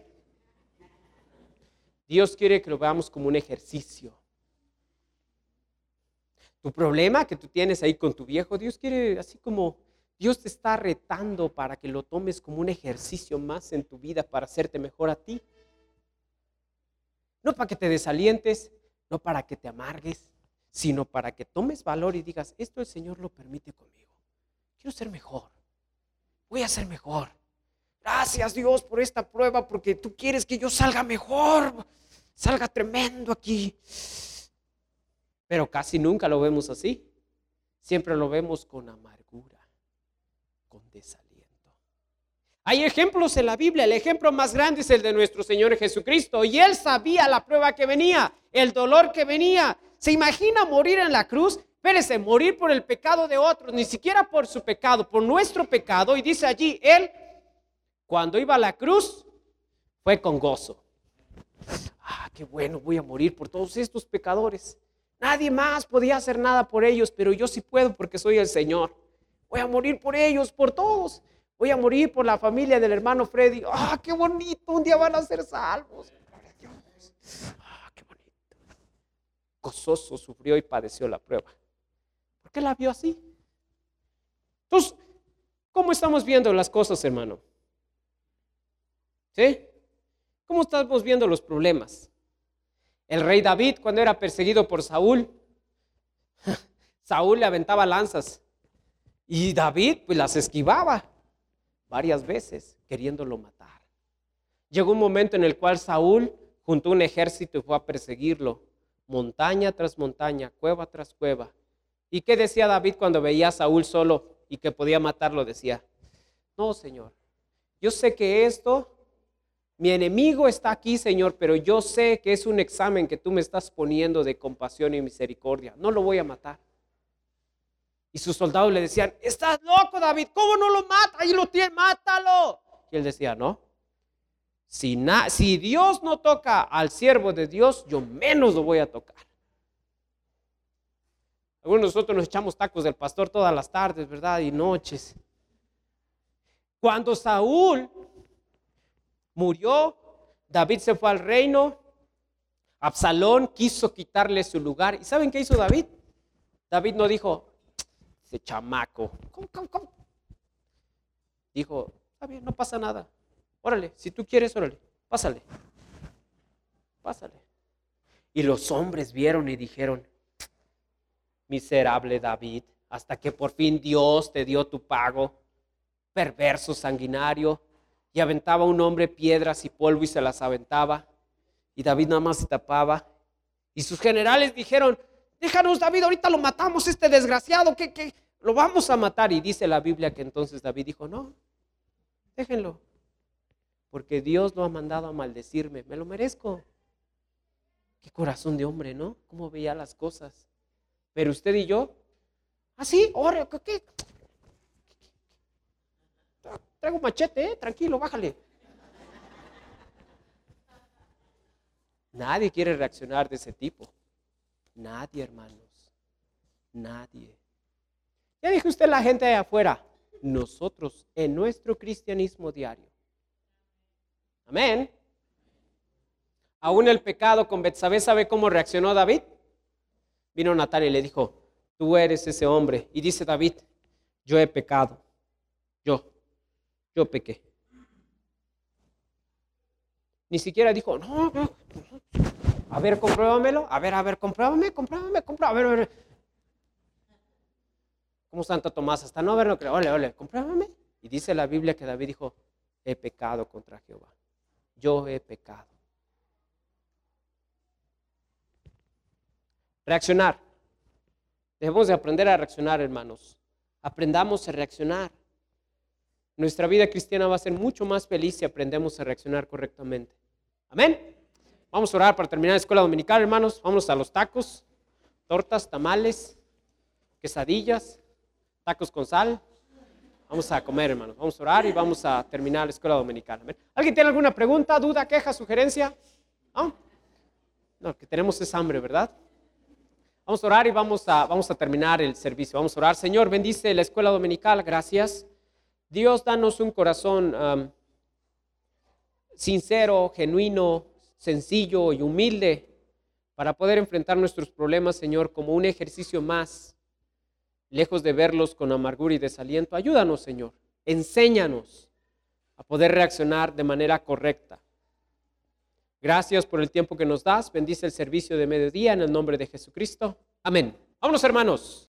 Dios quiere que lo veamos como un ejercicio. Tu problema que tú tienes ahí con tu viejo, Dios quiere así como Dios te está retando para que lo tomes como un ejercicio más en tu vida para hacerte mejor a ti. No para que te desalientes, no para que te amargues, sino para que tomes valor y digas, esto el Señor lo permite conmigo. Quiero ser mejor. Voy a ser mejor. Gracias Dios por esta prueba porque tú quieres que yo salga mejor, salga tremendo aquí. Pero casi nunca lo vemos así. Siempre lo vemos con amargura, desaliento. Hay ejemplos en la Biblia. El ejemplo más grande es el de nuestro Señor Jesucristo. Y Él sabía la prueba que venía, el dolor que venía. ¿Se imagina morir en la cruz? Espérese, morir por el pecado de otros, ni siquiera por su pecado, por nuestro pecado. Y dice allí, Él, cuando iba a la cruz, fue con gozo. Ah, qué bueno, voy a morir por todos estos pecadores. Nadie más podía hacer nada por ellos, pero yo sí puedo porque soy el Señor. Voy a morir por ellos, por todos. Voy a morir por la familia del hermano Freddy. Ah, qué bonito, un día van a ser salvos. Ah, qué bonito. Gozoso sufrió y padeció la prueba. ¿Por qué la vio así? Entonces, ¿cómo estamos viendo las cosas, hermano? ¿Sí? ¿Cómo estamos viendo los problemas? El rey David, cuando era perseguido por Saúl, Saúl le aventaba lanzas y David pues las esquivaba varias veces queriéndolo matar. Llegó un momento en el cual Saúl juntó un ejército y fue a perseguirlo, montaña tras montaña, cueva tras cueva. ¿Y qué decía David cuando veía a Saúl solo y que podía matarlo? Decía, no, Señor, yo sé que esto mi enemigo está aquí, Señor, pero yo sé que es un examen que tú me estás poniendo de compasión y misericordia. No lo voy a matar. Y sus soldados le decían, estás loco, David, ¿cómo no lo mata? Ahí lo tiene, mátalo. Y él decía, no. Si, si Dios no toca al siervo de Dios, yo menos lo voy a tocar. Algunos de nosotros nos echamos tacos del pastor todas las tardes, ¿verdad? Y noches. Cuando Saúl murió, David se fue al reino, Absalón quiso quitarle su lugar. ¿Y saben qué hizo David? David no dijo, ese chamaco, ¿cómo, cómo, cómo? Dijo, está bien, no pasa nada. Órale, si tú quieres, órale, pásale. Pásale. Y los hombres vieron y dijeron, miserable David, hasta que por fin Dios te dio tu pago, perverso, sanguinario, y aventaba un hombre piedras y polvo y se las aventaba. Y David nada más se tapaba. Y sus generales dijeron, déjanos David, ahorita lo matamos, este desgraciado, que, que lo vamos a matar. Y dice la Biblia que entonces David dijo, no, déjenlo, porque Dios lo ha mandado a maldecirme, me lo merezco. Qué corazón de hombre, ¿no? Cómo veía las cosas. Pero usted y yo, así, ahora, ¿qué? Traigo machete, ¿eh? tranquilo, bájale. Nadie quiere reaccionar de ese tipo. Nadie, hermanos. Nadie. Ya dijo usted la gente de afuera. Nosotros en nuestro cristianismo diario. Amén. Aún el pecado con Betsabé, ¿sabe cómo reaccionó David? Vino Natalia y le dijo, tú eres ese hombre. Y dice David, yo he pecado. Yo, yo pequé. Ni siquiera dijo, no, no, a ver, compruébamelo, a ver, a ver, compruébame, compruébame, compruébame, a ver, a ver. Como Santo Tomás, hasta no haberlo creído, ole, ole, compruébame. Y dice la Biblia que David dijo, he pecado contra Jehová. Yo he pecado. Reaccionar. Debemos de aprender a reaccionar, hermanos. Aprendamos a reaccionar. Nuestra vida cristiana va a ser mucho más feliz si aprendemos a reaccionar correctamente. Amén. Vamos a orar para terminar la escuela dominical, hermanos. Vamos a los tacos, tortas, tamales, quesadillas, tacos con sal. Vamos a comer, hermanos. Vamos a orar y vamos a terminar la escuela dominical. ¿Alguien tiene alguna pregunta, duda, queja, sugerencia? ¿No? No, que tenemos esa hambre, ¿verdad? Vamos a orar y vamos a, vamos a terminar el servicio. Vamos a orar. Señor, bendice la escuela dominical. Gracias. Dios, danos un corazón sincero, genuino, sencillo y humilde para poder enfrentar nuestros problemas, Señor, como un ejercicio más, lejos de verlos con amargura y desaliento. Ayúdanos, Señor. Enséñanos a poder reaccionar de manera correcta. Gracias por el tiempo que nos das. Bendice el servicio de mediodía en el nombre de Jesucristo. Amén. Vámonos, hermanos.